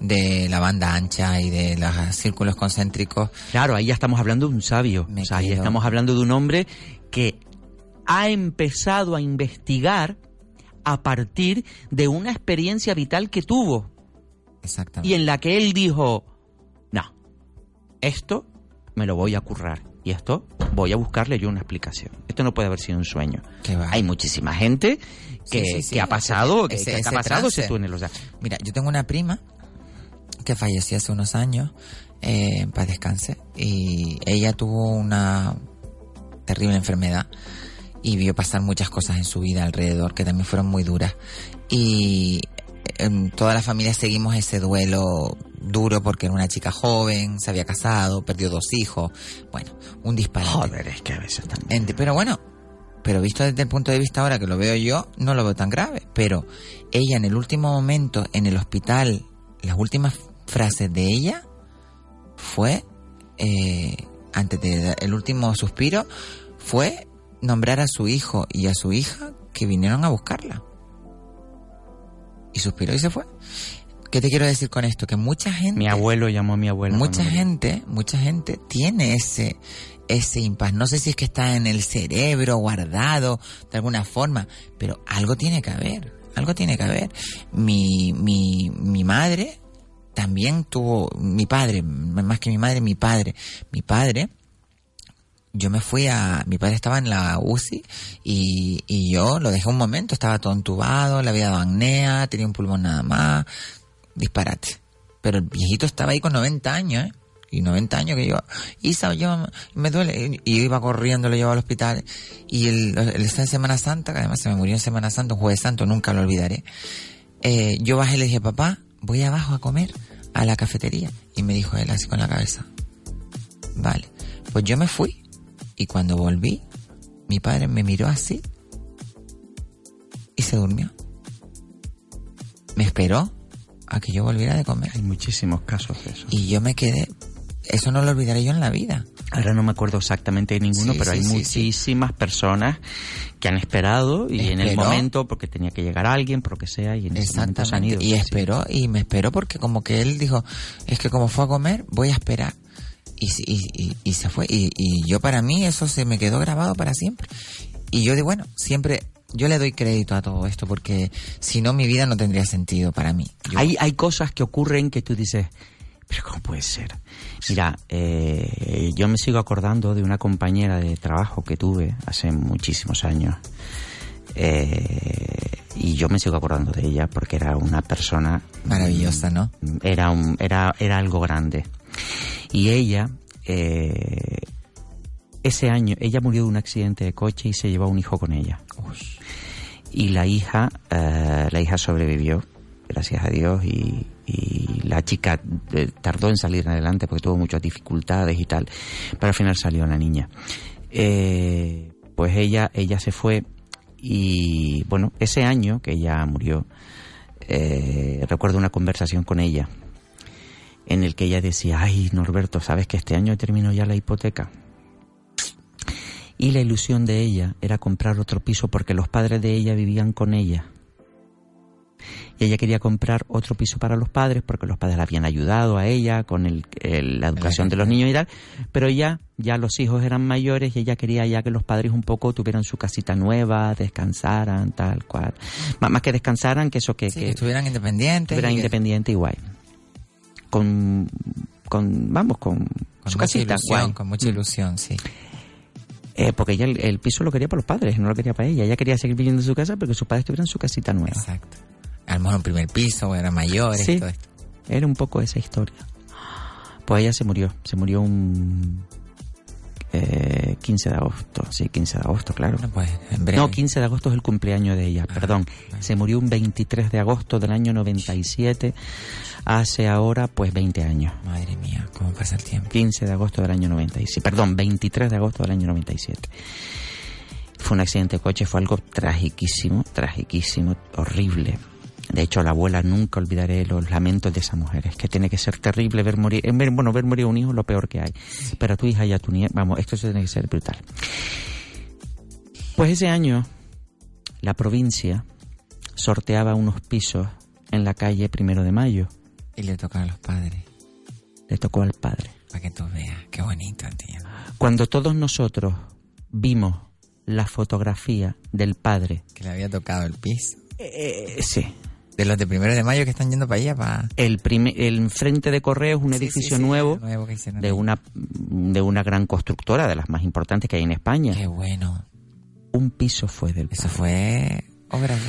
de la banda ancha y de los círculos concéntricos. Claro, ahí ya estamos hablando de un sabio. O sea, ahí estamos hablando de un hombre que ha empezado a investigar a partir de una experiencia vital que tuvo Exactamente. y en la que él dijo, no, esto me lo voy a currar y esto voy a buscarle yo una explicación. Esto no puede haber sido un sueño. Hay muchísima gente que, Sí, sí, sí, que ha pasado, que, ese- que ese ha pasado ese túnel. O sea, Mira, yo tengo una prima que falleció hace unos años, eh, para descanse, y ella tuvo una terrible enfermedad y vio pasar muchas cosas en su vida alrededor que también fueron muy duras. Y en toda la familia seguimos ese duelo duro porque era una chica joven, se había casado, perdió dos hijos. Bueno, un disparate. joder, es que a veces también... Pero bueno, pero visto desde el punto de vista ahora que lo veo yo, no lo veo tan grave. Pero ella en el último momento, en el hospital, las últimas frases de ella fue, eh, antes del último suspiro, fue nombrar a su hijo y a su hija que vinieron a buscarla. Y suspiró y se fue. ¿Qué te quiero decir con esto? Que mucha gente... Mi abuelo llamó a mi abuela. Mucha gente, mucha gente tiene ese ese impas. No sé si es que está en el cerebro guardado de alguna forma, pero algo tiene que haber. Algo tiene que haber. Mi mi mi madre también tuvo mi padre, más que mi madre, mi padre, mi padre yo me fui a, mi padre estaba en la UCI y, y yo lo dejé un momento, estaba todo entubado, le había dado acnea, tenía un pulmón nada más, disparate. Pero el viejito estaba ahí con 90 años, ¿eh? Y 90 años que yo, Isa, llévame, me duele. Y yo iba corriendo, lo llevaba al hospital. Y el, el, está en Semana Santa, que además se me murió en Semana Santa, un jueves santo, nunca lo olvidaré. Eh, yo bajé y le dije, papá, voy abajo a comer a la cafetería. Y me dijo él así con la cabeza. Vale. Pues yo me fui. Y cuando volví, mi padre me miró así. Y se durmió. Me esperó a que yo volviera de comer. Hay muchísimos casos de eso. Y yo me quedé, eso no lo olvidaré yo en la vida. Ahora no me acuerdo exactamente de ninguno, Sí, pero sí, hay sí, muchísimas personas que han esperado y en el momento, porque tenía que llegar alguien, por lo que sea, y en ese momento se han ido. Y esperó, y me esperó porque como que él dijo, es que como fue a comer, voy a esperar. Y, se- y, y, y se fue. Y, y yo para mí eso se me quedó grabado para siempre. Y yo digo, bueno, siempre, yo le doy crédito a todo esto porque si no mi vida no tendría sentido para mí. Yo- Hay, hay cosas que ocurren que tú dices, pero ¿cómo puede ser? Mira, eh, yo me sigo acordando de una compañera de trabajo que tuve hace muchísimos años. Eh, y yo me sigo acordando de ella porque era una persona Maravillosa, ¿no? Era, un, era, era algo grande. Y ella, eh, ese año, ella murió de un accidente de coche y se llevó a un hijo con ella. Y la hija, eh, la hija sobrevivió, gracias a Dios, y, y la chica eh, tardó en salir adelante porque tuvo muchas dificultades y tal, pero al final salió la niña. Eh, pues ella, ella se fue y bueno, ese año que ella murió, eh, recuerdo una conversación con ella en el que ella decía, ay Norberto, ¿sabes que este año termino ya la hipoteca? Y la ilusión de ella era comprar otro piso porque los padres de ella vivían con ella. Y ella quería comprar otro piso para los padres porque los padres la habían ayudado a ella con el, el- la educación de los niños y tal. Pero ya, ya los hijos eran mayores y ella quería ya que los padres un poco tuvieran su casita nueva, descansaran, tal cual. Más, más que descansaran, que eso que, Sí, que que estuvieran independientes. estuvieran que- independientes y guay. Con, con vamos, con, Con su mucha casita, ilusión, guay. con mucha ilusión, sí. Eh, porque ella el, el piso lo quería para los padres, no lo quería para ella. Ella quería seguir viviendo en su casa porque sus padres tuvieran su casita nueva. Exacto. A lo mejor un primer piso, eran mayores, Sí. todo esto. Era un poco esa historia. Pues ella se murió, se murió un eh, 15 de agosto, sí, 15 de agosto, claro. Bueno, pues en breve. No, 15 de agosto es el cumpleaños de ella, Ah, perdón. Se murió un 23 de agosto del año 97, hace ahora pues 20 años. Madre mía, cómo pasa el tiempo. 15 de agosto del año 97, perdón, 23 de agosto del año 97. Fue un accidente de coche, fue algo tragiquísimo, tragiquísimo, horrible. De hecho, la abuela nunca olvidaré los lamentos de esa mujer. Es que tiene que ser terrible ver morir, eh, bueno, ver morir a un hijo es lo peor que hay. Pero a tu hija y a tu nieta, vamos, esto tiene que ser brutal. Pues ese año, la provincia sorteaba unos pisos en la calle Primero de Mayo. Y le toca a los padres. Le tocó al padre. Para que tú veas. Qué bonito, tío. Cuando todos nosotros vimos la fotografía del padre, Que le había tocado el piso. eh, sí, De los de primero de mayo que están yendo para allá, para... el, el frente de correos, un Sí, edificio sí, sí, nuevo nuevo de una de una gran constructora, de las más importantes que hay en España. Qué bueno. Un piso fue del Eso padre. fue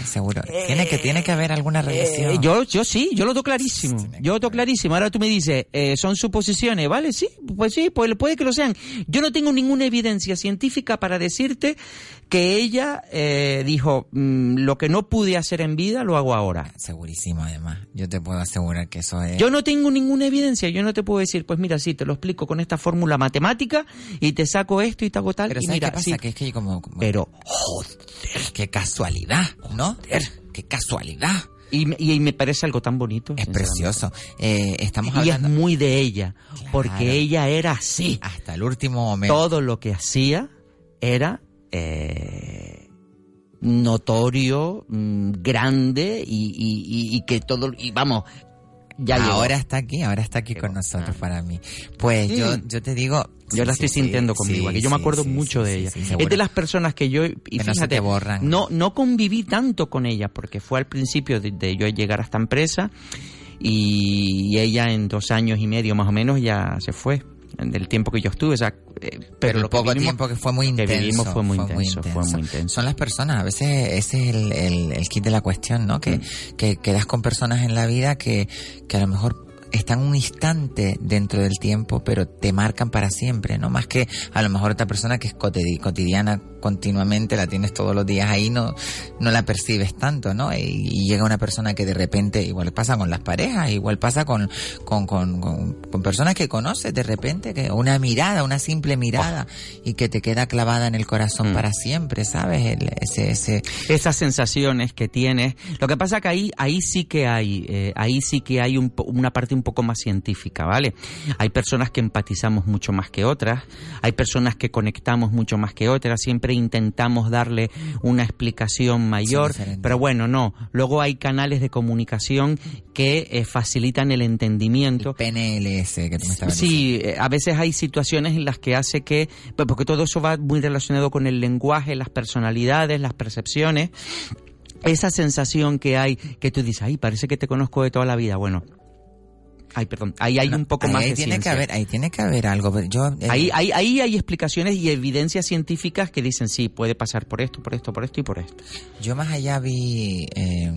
seguro. tiene que tiene que haber alguna. Eh, yo, yo sí, yo lo tengo clarísimo. Yo lo tengo clarísimo. Ahora tú me dices, eh, son suposiciones, ¿vale? Sí, pues sí, pues puede que lo sean. Yo no tengo ninguna evidencia científica para decirte que ella eh, dijo, mm, lo que no pude hacer en vida lo hago ahora. Segurísimo, además. Yo te puedo asegurar que eso es... Yo no tengo ninguna evidencia, yo no te puedo decir, pues mira, sí, te lo explico con esta fórmula matemática y te saco esto y te hago tal. Pero y ¿sabes mira, qué pasa? sí. Que es que como... como- Pero, Qué casualidad, ¿no? Qué casualidad. y, me- y me parece algo tan bonito. Es precioso. Eh, estamos Y es hablando... muy de ella, Claro. porque ella era así. Hasta el último momento. todo lo que hacía era eh, notorio, mm, grande y, y- y- y que todo, y vamos, ya llegó. ahora está aquí, ahora está aquí con nosotros para mí. Pues yo, yo te digo... Yo la estoy sí, sintiendo conmigo, que yo me acuerdo mucho de ella. es de las personas que yo, y Que no se te borran. no, no conviví tanto con ella, porque fue al principio de, de yo llegar a esta empresa y, ella en dos años y medio más o menos ya se fue, del tiempo que yo estuve, o sea, eh, pero, Pero el lo que poco vivimos- tiempo que fue muy que intenso. vivimos fue muy intenso, fue muy intenso. Son las personas, a veces ese es el, el, el kit de la cuestión, ¿no? Que, que quedas con personas en la vida que, que a lo mejor están un instante dentro del tiempo, pero te marcan para siempre, ¿no? Más que a lo mejor otra persona que es cotidi- cotidiana continuamente, la tienes todos los días ahí, no, no la percibes tanto, ¿no? Y, y llega una persona que de repente, igual pasa con las parejas, igual pasa con, con, con, con, con personas que conoces de repente, que una mirada, una simple mirada, y que te queda clavada en el corazón Mm. para siempre, ¿sabes? El- ese, ese, esas sensaciones que tienes. Lo que pasa que ahí, ahí sí que hay, eh, ahí sí que hay un una parte un poco más científica, ¿vale? Hay personas que empatizamos mucho más que otras, hay personas que conectamos mucho más que otras, siempre intentamos darle una explicación mayor, pero bueno, no. Luego hay canales de comunicación que eh, facilitan el entendimiento. PNLS que tú me estabas Sí, eh, a veces hay situaciones en las que hace que, pues, porque todo eso va muy relacionado con el lenguaje, las personalidades, las percepciones esa sensación que hay, que tú dices, ay, parece que te conozco de toda la vida. Bueno, Ay, perdón. Ahí hay un poco ahí, más ahí de tiene ciencia. que haber, ahí tiene que haber algo. pero Yo, eh, Ahí, ahí, ahí hay explicaciones y evidencias científicas que dicen sí, puede pasar por esto, por esto, por esto y por esto. Yo más allá vi eh,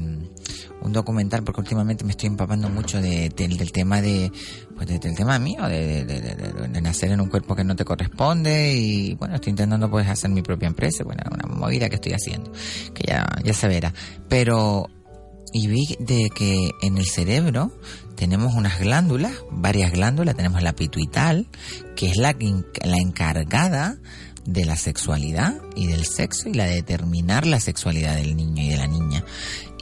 un documental porque últimamente me estoy empapando mucho de, del- del tema de, pues de- del tema mío, de nacer en un cuerpo que no te corresponde y bueno, estoy intentando pues hacer mi propia empresa, bueno, una movida que estoy haciendo, que ya, ya se verá. Pero, y vi de que en el cerebro tenemos unas glándulas, varias glándulas, tenemos la pituital, que es la, la encargada de la sexualidad y del sexo y la de determinar la sexualidad del niño y de la niña.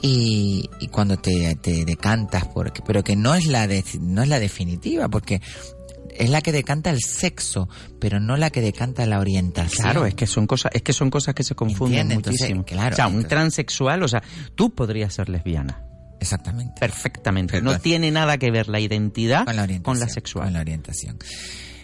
Y, y cuando te, te decantas, porque, pero que no es la de- no es la definitiva, porque es la que decanta el sexo, pero no la que decanta la orientación. Claro, es que son cosas, es que son cosas que se confunden muchísimo. claro, o sea, un transexual, o sea, tú podrías ser lesbiana. Exactamente. Perfectamente. Perfecto. No tiene nada que ver la identidad Con la orientación. sexual. Con la orientación.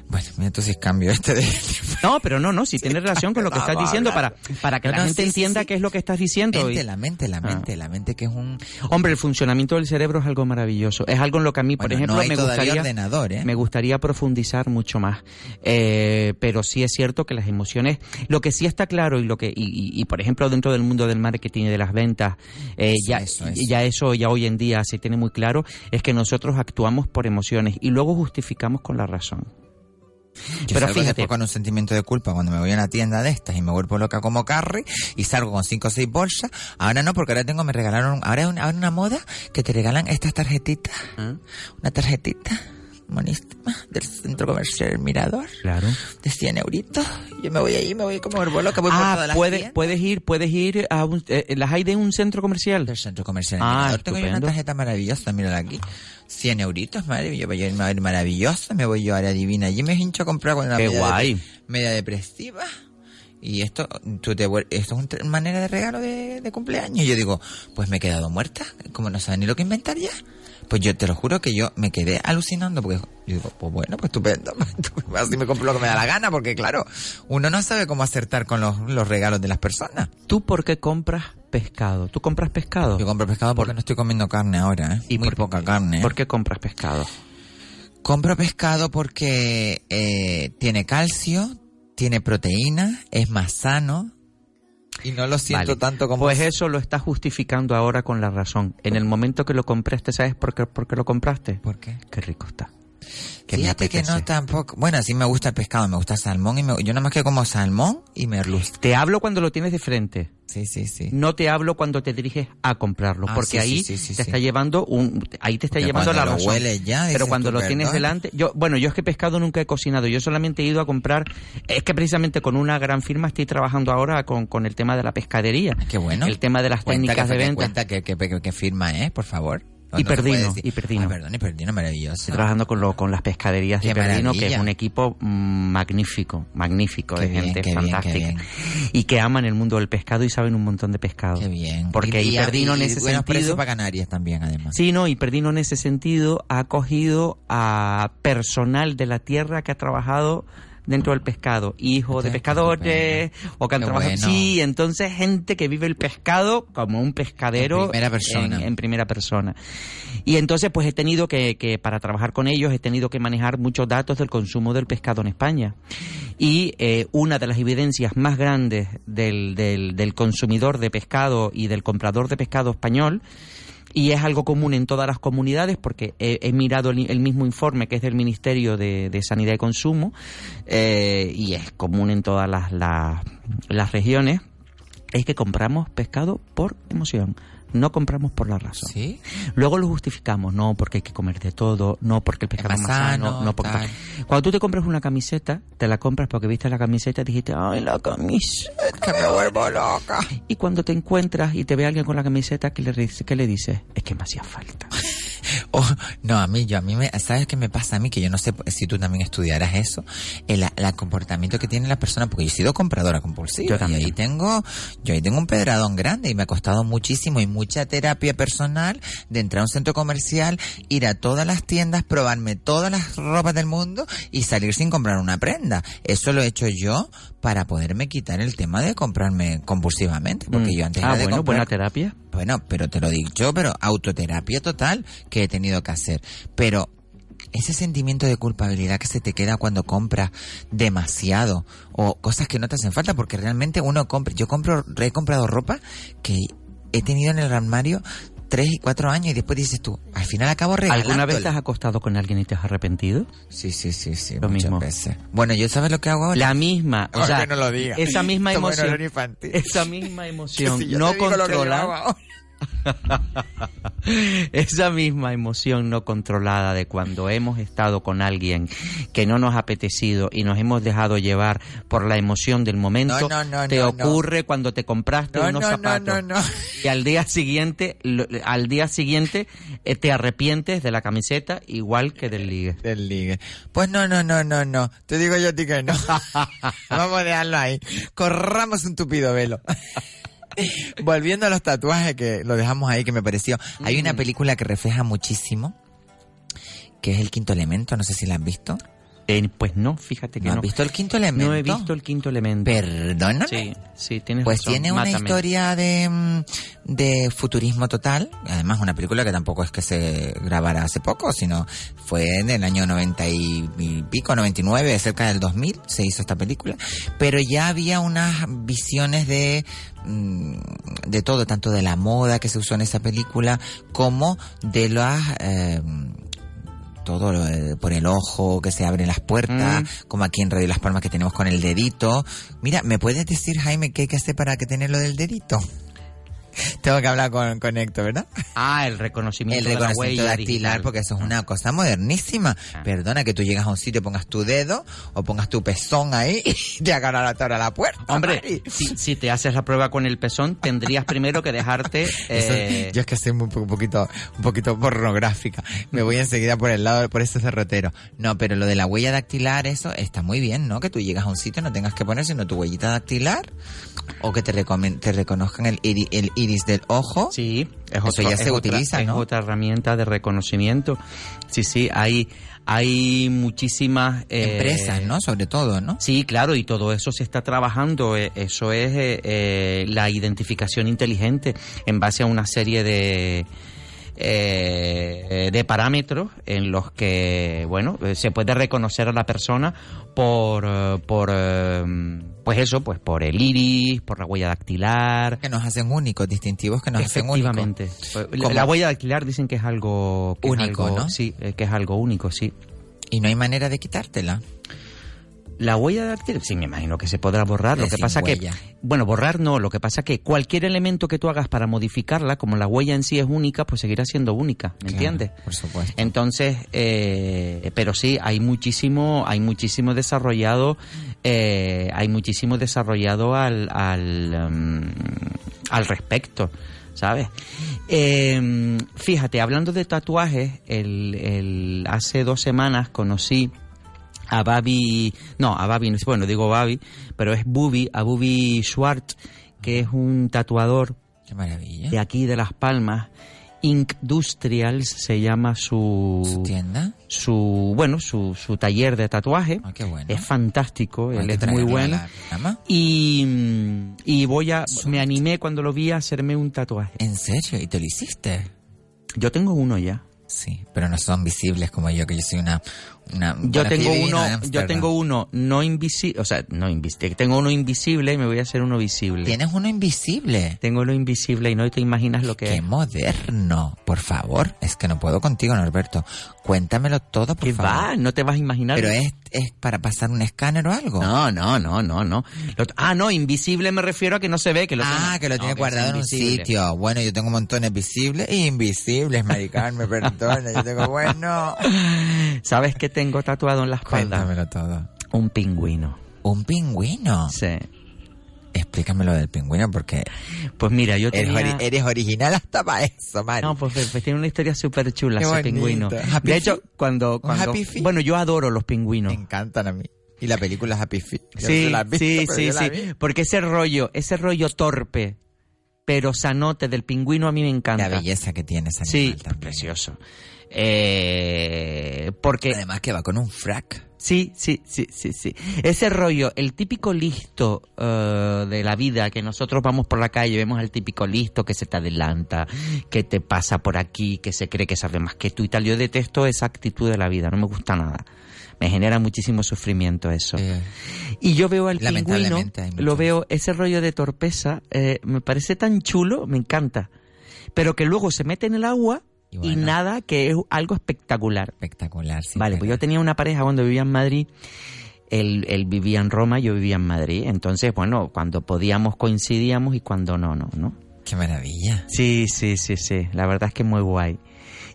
Bueno, entonces cambio este de... No, pero no, no, si tiene relación con lo que estás diciendo para, para que No, la gente sí, entienda sí. qué es lo que estás diciendo. Mente, y- la mente, la Ah. mente, la mente que es un... Hombre, el funcionamiento del cerebro es algo maravilloso. Es algo en lo que a mí, por ejemplo, no hay me gustaría ordenador, ¿eh? me gustaría profundizar mucho más. Eh, pero sí es cierto que las emociones, lo que sí está claro y lo que y, y- y, por ejemplo dentro del mundo del marketing y de las ventas, eh, Eso, ya eso, eso. ya eso ya hoy en día se tiene muy claro es que nosotros actuamos por emociones y luego justificamos con la razón. Yo Pero salgo fíjate, con un sentimiento de culpa cuando me voy a una tienda de estas y me vuelvo loca como Carrie y salgo con cinco o seis bolsas. Ahora no, porque ahora tengo, me regalaron, ahora es una, ahora una moda que te regalan estas tarjetitas. ¿Ah? Una tarjetita monísima del centro comercial El Mirador Claro. de 100 euritos. Yo me voy allí, me voy como vuelvo loca, voy Ah, las puedes, tiendas. puedes ir, puedes ir a un, eh, las hay de un centro comercial. Del centro comercial El Ah, Mirador. Tengo una tarjeta maravillosa, mírala aquí. 100 euritos, madre, yo voy a irme a ver maravillosa, me voy yo a área divina. Allí me hincho a comprar con la Qué media, guay. media depresiva. Y esto, tú te esto es una manera de regalo de, de cumpleaños. Y yo digo, pues me he quedado muerta. Como no saben ni lo que inventar ya. Pues yo te lo juro que yo me quedé alucinando porque yo digo, pues bueno, pues estupendo. Así me compro lo que me da la gana porque claro, uno no sabe cómo acertar con los, los regalos de las personas. ¿Tú por qué compras pescado? ¿Tú compras pescado? Yo compro pescado porque no estoy comiendo carne ahora, ¿eh? ¿Y Muy por- poca carne. ¿eh? ¿Por qué compras pescado? Compro pescado porque eh, tiene calcio, tiene proteína, es más sano y no lo siento Vale. tanto como... Pues eso lo estás justificando ahora con la razón. En el momento que lo compraste, ¿sabes por qué, por qué lo compraste? ¿Por qué? Qué rico está. Que me Fíjate que no tampoco... Bueno, sí me gusta el pescado, me gusta salmón y me- yo nada más que como salmón y merluz. Te hablo cuando lo tienes de frente. Sí, sí, sí. No te hablo cuando te diriges a comprarlo, Ah, porque sí, ahí sí, sí, sí, te está llevando un, ahí te está Porque llevando la lo razón. hueles ya, Pero cuando lo tienes delante, yo, bueno, yo es que pescado nunca he cocinado, yo solamente he ido a comprar, es que precisamente con una gran firma estoy trabajando ahora con, con el tema de la pescadería. Qué bueno. El tema de las Cuenta técnicas que- de venta. Cuenta que, que, que- que firma, ¿eh? Por favor. No, no se Hiperdino, puede decir. Hiperdino. Ah, perdón, Hiperdino, maravilloso. Estoy trabajando con, lo, con las pescaderías de Perdino, que es un equipo mm, magnífico, magnífico, Qué de bien, gente bien, fantástica. bien. Y que aman el mundo del pescado y saben un montón de pescado. Qué bien. Porque y, y- Hiperdino en y ese sentido... para Canarias también, además. Sí, no, y Perdino en ese sentido ha acogido a personal de la tierra que ha trabajado dentro del pescado, hijos de pescadores o que han trabajado. bueno. Sí, entonces gente que vive el pescado como un pescadero En primera persona. En, en primera persona. Y entonces pues he tenido que, que, para trabajar con ellos, he tenido que manejar muchos datos del consumo del pescado en España. Y eh, una de las evidencias más grandes del, del, del consumidor de pescado y del comprador de pescado español y es algo común en todas las comunidades porque he, mirado el, mismo informe que es del Ministerio de, de Sanidad y Consumo eh, y es común en todas las, las regiones, es que compramos pescado por emoción. No compramos por la razón. ¿Sí? Luego lo justificamos, no porque hay que comer de todo, no porque el pescado es más sano, no porque... tal. Cuando tú te compras una camiseta, te la compras porque viste la camiseta y dijiste, ay, la camiseta. Que me vuelvo loca. Y cuando te encuentras y te ve alguien con la camiseta, ¿qué le, dice- qué le dices? Es que me hacía falta. Oh, no, a mí, yo, a mí me, ¿sabes qué me pasa a mí? Que yo no sé si tú también estudiarás eso, el, el comportamiento que tiene la persona, porque yo he sido compradora compulsiva. Yo y ahí tengo, yo ahí tengo un pedradón grande y me ha costado muchísimo y mucha terapia personal de entrar a un centro comercial, ir a todas las tiendas, probarme todas las ropas del mundo y salir sin comprar una prenda. Eso lo he hecho yo para poderme quitar el tema de comprarme compulsivamente, porque Mm. yo antes Ah, era de bueno, comprar- buena terapia. Bueno, pero te lo digo yo, pero autoterapia total que he tenido que hacer. Pero ese sentimiento de culpabilidad que se te queda cuando compras demasiado o cosas que no te hacen falta, porque realmente uno compra, yo compro, he comprado ropa que he tenido en el armario tres y cuatro años y después dices tú, al final acabo regalándola. ¿Alguna vez te has acostado con alguien y te has arrepentido? Sí, sí, sí, sí. Lo muchas mismo. veces. Bueno, yo sabes lo que hago ahora. La misma, o sea, no lo diga. esa misma emoción, esa misma emoción si no controlada. esa misma emoción no controlada de cuando hemos estado con alguien que no nos ha apetecido y nos hemos dejado llevar por la emoción del momento, No, no, no, te ocurre cuando te compraste No, unos no, no, zapatos y al día siguiente, al día siguiente eh, te arrepientes de la camiseta igual que del ligue. Del ligue. Pues no, no, no, no, no. Te digo yo a ti que no. Vamos a dejarlo ahí. Corramos un tupido velo. Volviendo a los tatuajes que lo dejamos ahí que me pareció. Hay una película que refleja muchísimo que es El Quinto Elemento, no sé si la has visto. Eh, pues no, fíjate que ¿No no. has visto El Quinto Elemento? No he visto el quinto elemento. Perdóname. Sí, sí, tienes Pues razón. tiene una Mátame. historia de, mm, de futurismo total. Además, una película que tampoco es que se grabara hace poco, sino fue en el año 90 y y pico, 99, cerca del 2000, se hizo esta película. Pero ya había unas visiones de, mm, de todo, tanto de la moda que se usó en esa película, como de las... eh, todo lo por el ojo, que se abren las puertas, Mm. como aquí en Radio Las Palmas que tenemos con el dedito. Mira, ¿me puedes decir, Jaime, qué hay que hacer para que tener lo del dedito? Tengo que hablar con, con Héctor, ¿verdad? Ah, el reconocimiento, El de la reconocimiento huella dactilar, porque eso es una cosa modernísima. Ah. Perdona que tú llegas a un sitio, pongas tu dedo o pongas tu pezón ahí y te hagan a la tora la puerta. Hombre, si, si te haces la prueba con el pezón, tendrías primero que dejarte... Eso- eh, yo es que soy muy, un poquito, un poquito pornográfica. Me voy enseguida por el lado, por ese cerrotero. No, pero lo de la huella dactilar, eso está muy bien, ¿no? Que tú llegas a un sitio y no tengas que poner sino tu huellita dactilar o que te, te reconozcan el, iri- el iris del ojo. Sí, es Eso otro- ya es se otra- utiliza, es ¿no? otra herramienta de reconocimiento. Sí, sí, hay, hay muchísimas... eh, Empresas, ¿no? Sobre todo, ¿no? Sí, claro, y todo eso se está trabajando. eh, Eso es eh, eh, la identificación inteligente en base a una serie de eh, de parámetros en los que, bueno, eh, se puede reconocer a la persona por, eh, por eh, pues eso, pues por el iris, por la huella dactilar. Que nos hacen únicos, distintivos que nos hacen únicos. Efectivamente. La, huella dactilar dicen que es algo que es Único, algo- ¿no? Sí, que es algo único, sí. Y no hay manera de quitártela. La huella dactilar, sí, me imagino que se podrá borrar. Lo que pasa huella. que, bueno, borrar no. Lo que pasa que cualquier elemento que tú hagas para modificarla, como la huella en sí es única, pues seguirá siendo única, ¿me Claro, entiendes? Por supuesto. Entonces, eh, pero sí, hay muchísimo, hay muchísimo desarrollado, eh, hay muchísimo desarrollado al, al, mm, al respecto, ¿sabes? Eh, fíjate, hablando de tatuajes, el, el, hace dos semanas conocí a Babi, no, a Babi, bueno, digo Babi, pero es Bubi, a Bubi Schwartz, que es un tatuador Qué maravilla. de aquí de Las Palmas. Industrials se llama su, ¿Su tienda? su bueno su, su taller de tatuaje Ah, qué bueno. es fantástico Hay él es muy bueno y, y voy a me animé cuando lo vi a hacerme un tatuaje ¿En serio? ¿Y te lo hiciste? yo tengo uno ya Sí, pero no son visibles como yo, que yo soy una... una yo tengo uno Ámsterdam. yo tengo uno no invisible o sea no invisible tengo uno invisible y me voy a hacer uno visible Tienes uno invisible. tengo uno invisible y no te imaginas lo que Qué es moderno. Por favor, es que no puedo contigo, Norberto. Cuéntamelo todo, por ¿Qué favor. va? No te vas a imaginar. Pero es, es para pasar un escáner o algo. No, no, no, no, no. Lo- ah, no, invisible me refiero a que no se ve, que lo ah, que lo No, tiene que guardado en un sitio. Bueno, yo tengo montones visibles e invisibles, Maricar, me perdona. Yo tengo, bueno. ¿Sabes qué tengo tatuado en la espalda? Cuéntamelo todo. Un pingüino. ¿Un pingüino? Sí. Explícame lo del pingüino porque... Pues mira, yo eres, tenía... eres original hasta para eso, Mari. No, pues, pues, tiene una historia súper chula Qué ese bonito. pingüino. Happy De hecho, Feet? cuando... ¿Un cuando Happy bueno, yo adoro los pingüinos. Me encantan a mí. Y la película Happy Feet. Sí, la visto, sí, sí, la sí. Porque ese rollo, ese rollo torpe, pero sanote del pingüino a mí me encanta. La belleza que tiene ese Sí, animal también. precioso. Eh, porque Además que va con un frac. Sí, sí, sí, sí, sí. Ese rollo, el típico listo eh, de la vida, que nosotros vamos por la calle y vemos al típico listo que se te adelanta, que te pasa por aquí, que se cree que sabe más que tú y tal. Yo detesto esa actitud de la vida, no me gusta nada. Me genera muchísimo sufrimiento eso. Y yo veo al pingüino, lo veo, ese rollo de torpeza, eh, me parece tan chulo, me encanta. Pero que luego se mete en el agua y, bueno. nada, que es algo espectacular. Espectacular, sí. Vale, pues yo tenía una pareja cuando vivía en Madrid. Él, él vivía en Roma, yo vivía en Madrid. Entonces, bueno, cuando podíamos coincidíamos y cuando no, no, ¿no? Qué maravilla. Sí, sí, sí, sí. La verdad es que muy guay.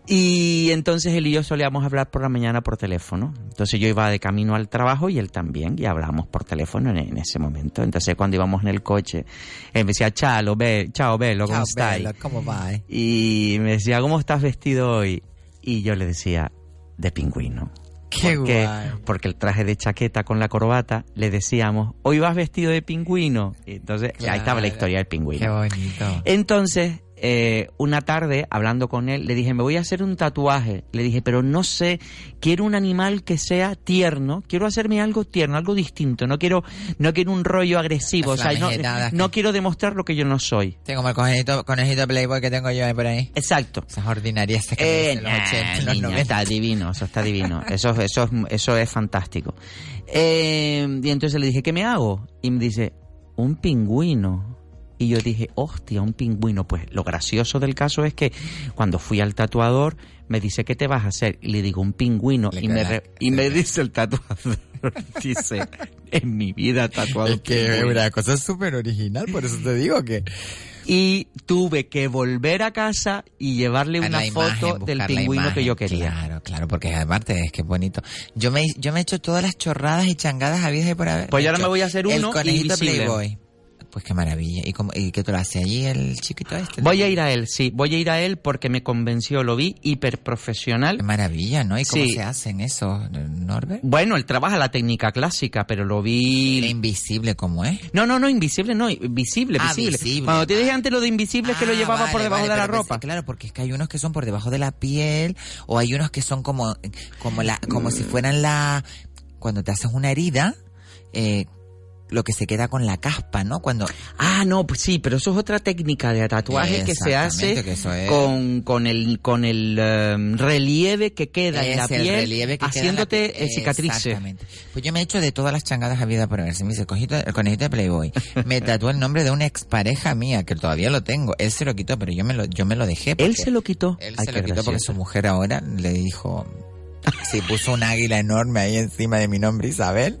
Y entonces él y yo solíamos hablar por la mañana por teléfono. Entonces yo iba de camino al trabajo y él también, y hablábamos por teléfono en, en ese momento. Entonces cuando íbamos en el coche, él me decía, chao, be, chao, Belo, ¿cómo estás? ¿Cómo va? eh? Y me decía, ¿cómo estás vestido hoy? Y yo le decía, de pingüino. Qué ¿Por qué? guay. Porque el traje de chaqueta con la corbata le decíamos, hoy vas vestido de pingüino. Y entonces ahí estaba la historia del pingüino. Qué bonito. Entonces, eh, una tarde, hablando con él, le dije, me voy a hacer un tatuaje. Le dije, pero no sé, quiero un animal que sea tierno, quiero hacerme algo tierno, algo distinto. No quiero, no quiero un rollo agresivo. O sea, no, que- quiero demostrar lo que yo no soy. Sí, como el conejito, conejito Playboy que tengo yo ahí por ahí. Exacto. Esas ordinarias que me Eh, los nah, 80, los niña, 90. está divino, eso está divino. Eso, eso, es- eso es fantástico. Eh, y entonces le dije, ¿qué me hago? Y me dice, un pingüino. Y yo dije, hostia, un pingüino. Pues lo gracioso del caso es que cuando fui al tatuador, me dice, ¿qué te vas a hacer? Y le digo, un pingüino. Le Y me, re- y me dice el tatuador, dice, en mi vida tatuado Es que es pingüino". una cosa súper original, por eso te digo que... Y tuve que volver a casa y llevarle A una la imagen, foto del pingüino que yo quería. Claro, claro, porque aparte es que es bonito. Yo me, yo me he hecho todas las chorradas y changadas habidas y por haber. Pues yo ahora me voy a hacer El uno conejito invisible. Playboy. Pues qué maravilla. ¿Y, cómo, ¿Y qué te lo hace allí el chiquito este? Voy a ir a él, sí, voy a ir a él porque me convenció, lo vi hiper profesional. Qué maravilla, ¿no? ¿Y cómo Sí. se hacen eso, Norbert? Bueno, él trabaja la técnica clásica, pero lo ¿El vi... invisible cómo es? No, no, no, invisible, no, visible, Ah, visible. visible. Cuando te dije antes lo de invisible es que lo Ah, llevaba por debajo vale, de la pensé- ropa. claro, porque es que hay unos que son por debajo de la piel o hay unos que son como como la como si fueran la cuando te haces una herida eh, lo que se queda con la caspa, ¿no? Cuando Ah, no, pues sí, pero eso es otra técnica de tatuaje que se hace que es- con, con el, con el em, relieve que queda en la Es piel, que en la haciéndote piel. eh, cicatrices. Exactamente. Pues yo me he hecho de todas las changadas habidas por haber. Se me dice, el conejito, el conejito de Playboy. Me tatuó el nombre de una expareja mía, que todavía lo tengo. Él se lo quitó, pero yo me lo, yo me lo dejé. Él se lo quitó. Él Ay, se lo quitó porque su mujer ahora le dijo... Sí, puso un águila enorme ahí encima de mi nombre Isabel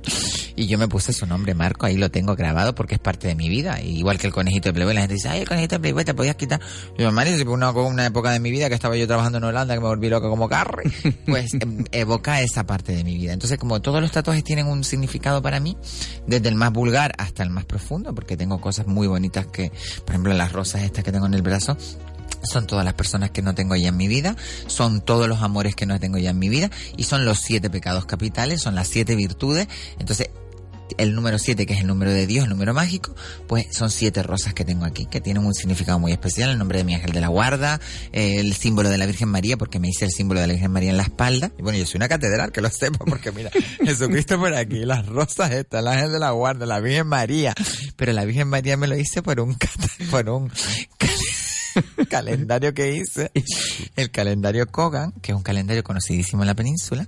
y yo me puse su nombre Marco, ahí lo tengo grabado porque es parte de mi vida. Igual que el conejito de Playboy, la gente dice, ay, el conejito de Playboy te podías quitar. Yo, Mari, si fue una, una época de mi vida que estaba yo trabajando en Holanda, que me volví loca como Carrie, pues em, evoca esa parte de mi vida. Entonces, como todos los tatuajes tienen un significado para mí, desde el más vulgar hasta el más profundo, porque tengo cosas muy bonitas que, por ejemplo, las rosas estas que tengo en el brazo, son todas las personas que no tengo ya en mi vida, son todos los amores que no tengo ya en mi vida, y son los siete pecados capitales, son las siete virtudes. Entonces, el número siete, que es el número de Dios, el número mágico, pues son siete rosas que tengo aquí, que tienen un significado muy especial, el nombre de mi ángel de la guarda, eh, el símbolo de la Virgen María, porque me hice el símbolo de la Virgen María en la espalda. Y bueno, yo soy una catedral, que lo sepa, porque mira, Jesucristo por aquí, las rosas estas, el ángel de la guarda, la Virgen María. Pero la Virgen María me lo hice por un, por un calendario que hice, el calendario Kogan, que es un calendario conocidísimo en la península.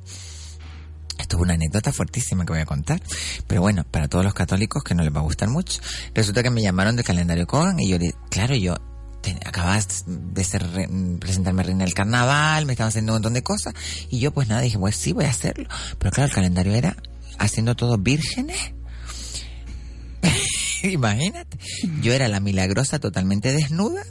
Esto es una anécdota fuertísima que voy a contar. Pero bueno, para todos los católicos que no les va a gustar mucho. Resulta que me llamaron del calendario Kogan y yo, le- claro, yo acabas de ser re- presentarme reina del carnaval, me estaban haciendo un montón de cosas. Y yo pues nada, dije, pues sí, voy a hacerlo. Pero claro, el calendario era haciendo todo vírgenes. Imagínate. Yo era la milagrosa totalmente desnuda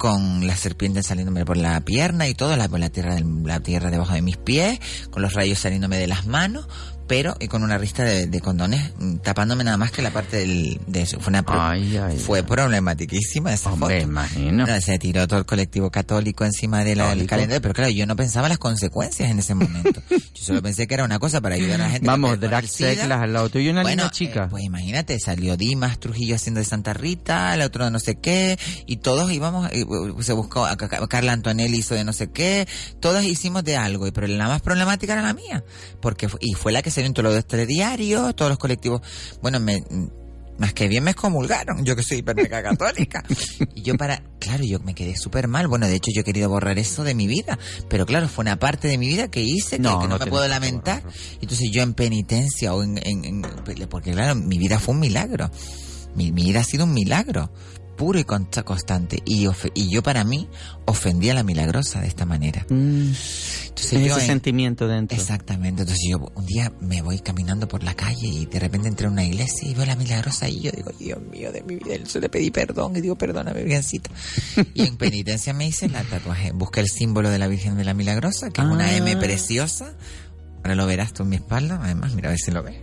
con las serpientes saliéndome por la pierna y todo, la, por la tierra, la tierra debajo de mis pies, con los rayos saliéndome de las manos, pero y con una rista de, de condones mm, tapándome nada más que la parte del, de eso. Fue, una pro- Ay, ay, fue problematiquísima esa Hombre, foto. imagino. No, Se tiró todo el colectivo católico encima de la- del calendario, pero claro, yo no pensaba las consecuencias en ese momento. Yo solo pensé que era una cosa para ayudar a la gente. Vamos, drag SIDA. seglas al lado tuyo y una Bueno, niña chica. eh, pues imagínate, salió Dimas Trujillo haciendo de Santa Rita, el otro de no sé qué, y todos íbamos, eh, se buscó, a- a- Carla Antonelli hizo de no sé qué, todos hicimos de algo, y pero la más problemática era la mía, porque y fue la que se en todos los telediarios, todos los colectivos, bueno, me más que bien me excomulgaron, yo que soy hiper mega católica. Y yo para, claro, yo me quedé súper mal. Bueno, de hecho yo he querido borrar eso de mi vida, pero claro, fue una parte de mi vida que hice que No, que no, no me puedo lamentar. Entonces yo en penitencia o en, en- en- porque claro, mi vida fue un milagro. Mi, mi vida ha sido un milagro puro y consta- constante y, yo para mí ofendí a la milagrosa de esta manera. Mm, Entonces es yo ese en- sentimiento dentro. Exactamente. Entonces yo un día me voy caminando por la calle y de repente entré a una iglesia y veo a la milagrosa y yo digo, Dios mío, de mi vida, yo le pedí perdón y digo, perdóname, Virgencita. y en penitencia me hice la tatuaje. Busqué el símbolo de la Virgen de la Milagrosa, que es una Ah. M preciosa. Ahora lo verás tú en mi espalda. Además, mira a ver si lo ves.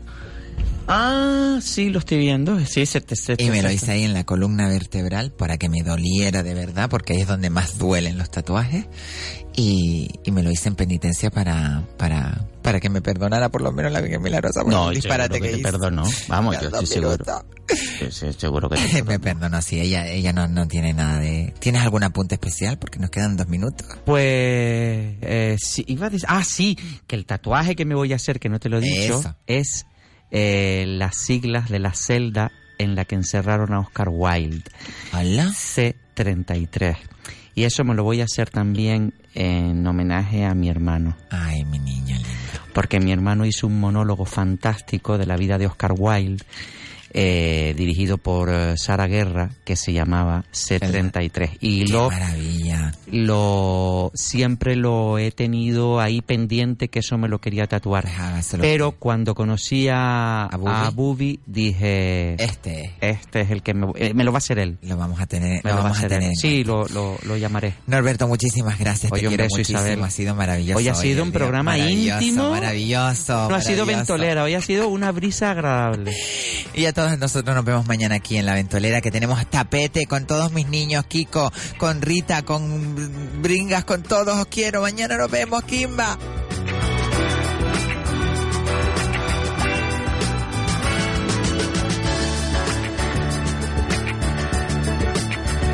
Ah, sí, lo estoy viendo. Sí, se te, se te- Y me lo hice ahí en la columna vertebral para que me doliera de verdad, porque ahí es donde más duelen los tatuajes. Y, y me lo hice en penitencia para, para, para que me perdonara por lo menos la Virgen Milagrosa No, disparate que que, te hice. perdonó. Vamos, yo estoy seguro. sí, seguro que te me perdonó. perdonó, sí, ella, ella no, no tiene nada de... ¿Tienes algún apunte especial? Porque nos quedan dos minutos. Pues, eh, sí, iba a decir, ah, sí, que el tatuaje que me voy a hacer, que no te lo he dicho, Eso. es eh, las siglas de la celda en la que encerraron a Oscar Wilde. ¿Hola? C33. Y eso me lo voy a hacer también en homenaje a mi hermano. Ay, mi niño lindo. Porque mi hermano hizo un monólogo fantástico de la vida de Oscar Wilde, eh, dirigido por eh, Sara Guerra, que se llamaba C33. Y Qué lo, maravilla. lo siempre lo he tenido ahí pendiente que eso me lo quería tatuar. Hágaselo. Pero cuando conocí a, ¿A Bubi? dije, Este este es el que me, eh, me lo va a hacer él. lo vamos a tener, Me lo lo va vamos a tener. Sí, lo, lo, lo llamaré. Norberto, muchísimas gracias. Oye, Te quiero muchísimo. Isabel. Ha sido maravilloso. Hoy ha sido un programa maravilloso, íntimo. Maravilloso. No ha sido maravilloso. ventolera, hoy ha sido una brisa agradable. Y a todos nosotros nos vemos mañana aquí en La Ventolera, que tenemos tapete con todos mis niños, Kiko, con Rita, con Bringas, con todos. Os quiero. Mañana nos vemos, Kimba.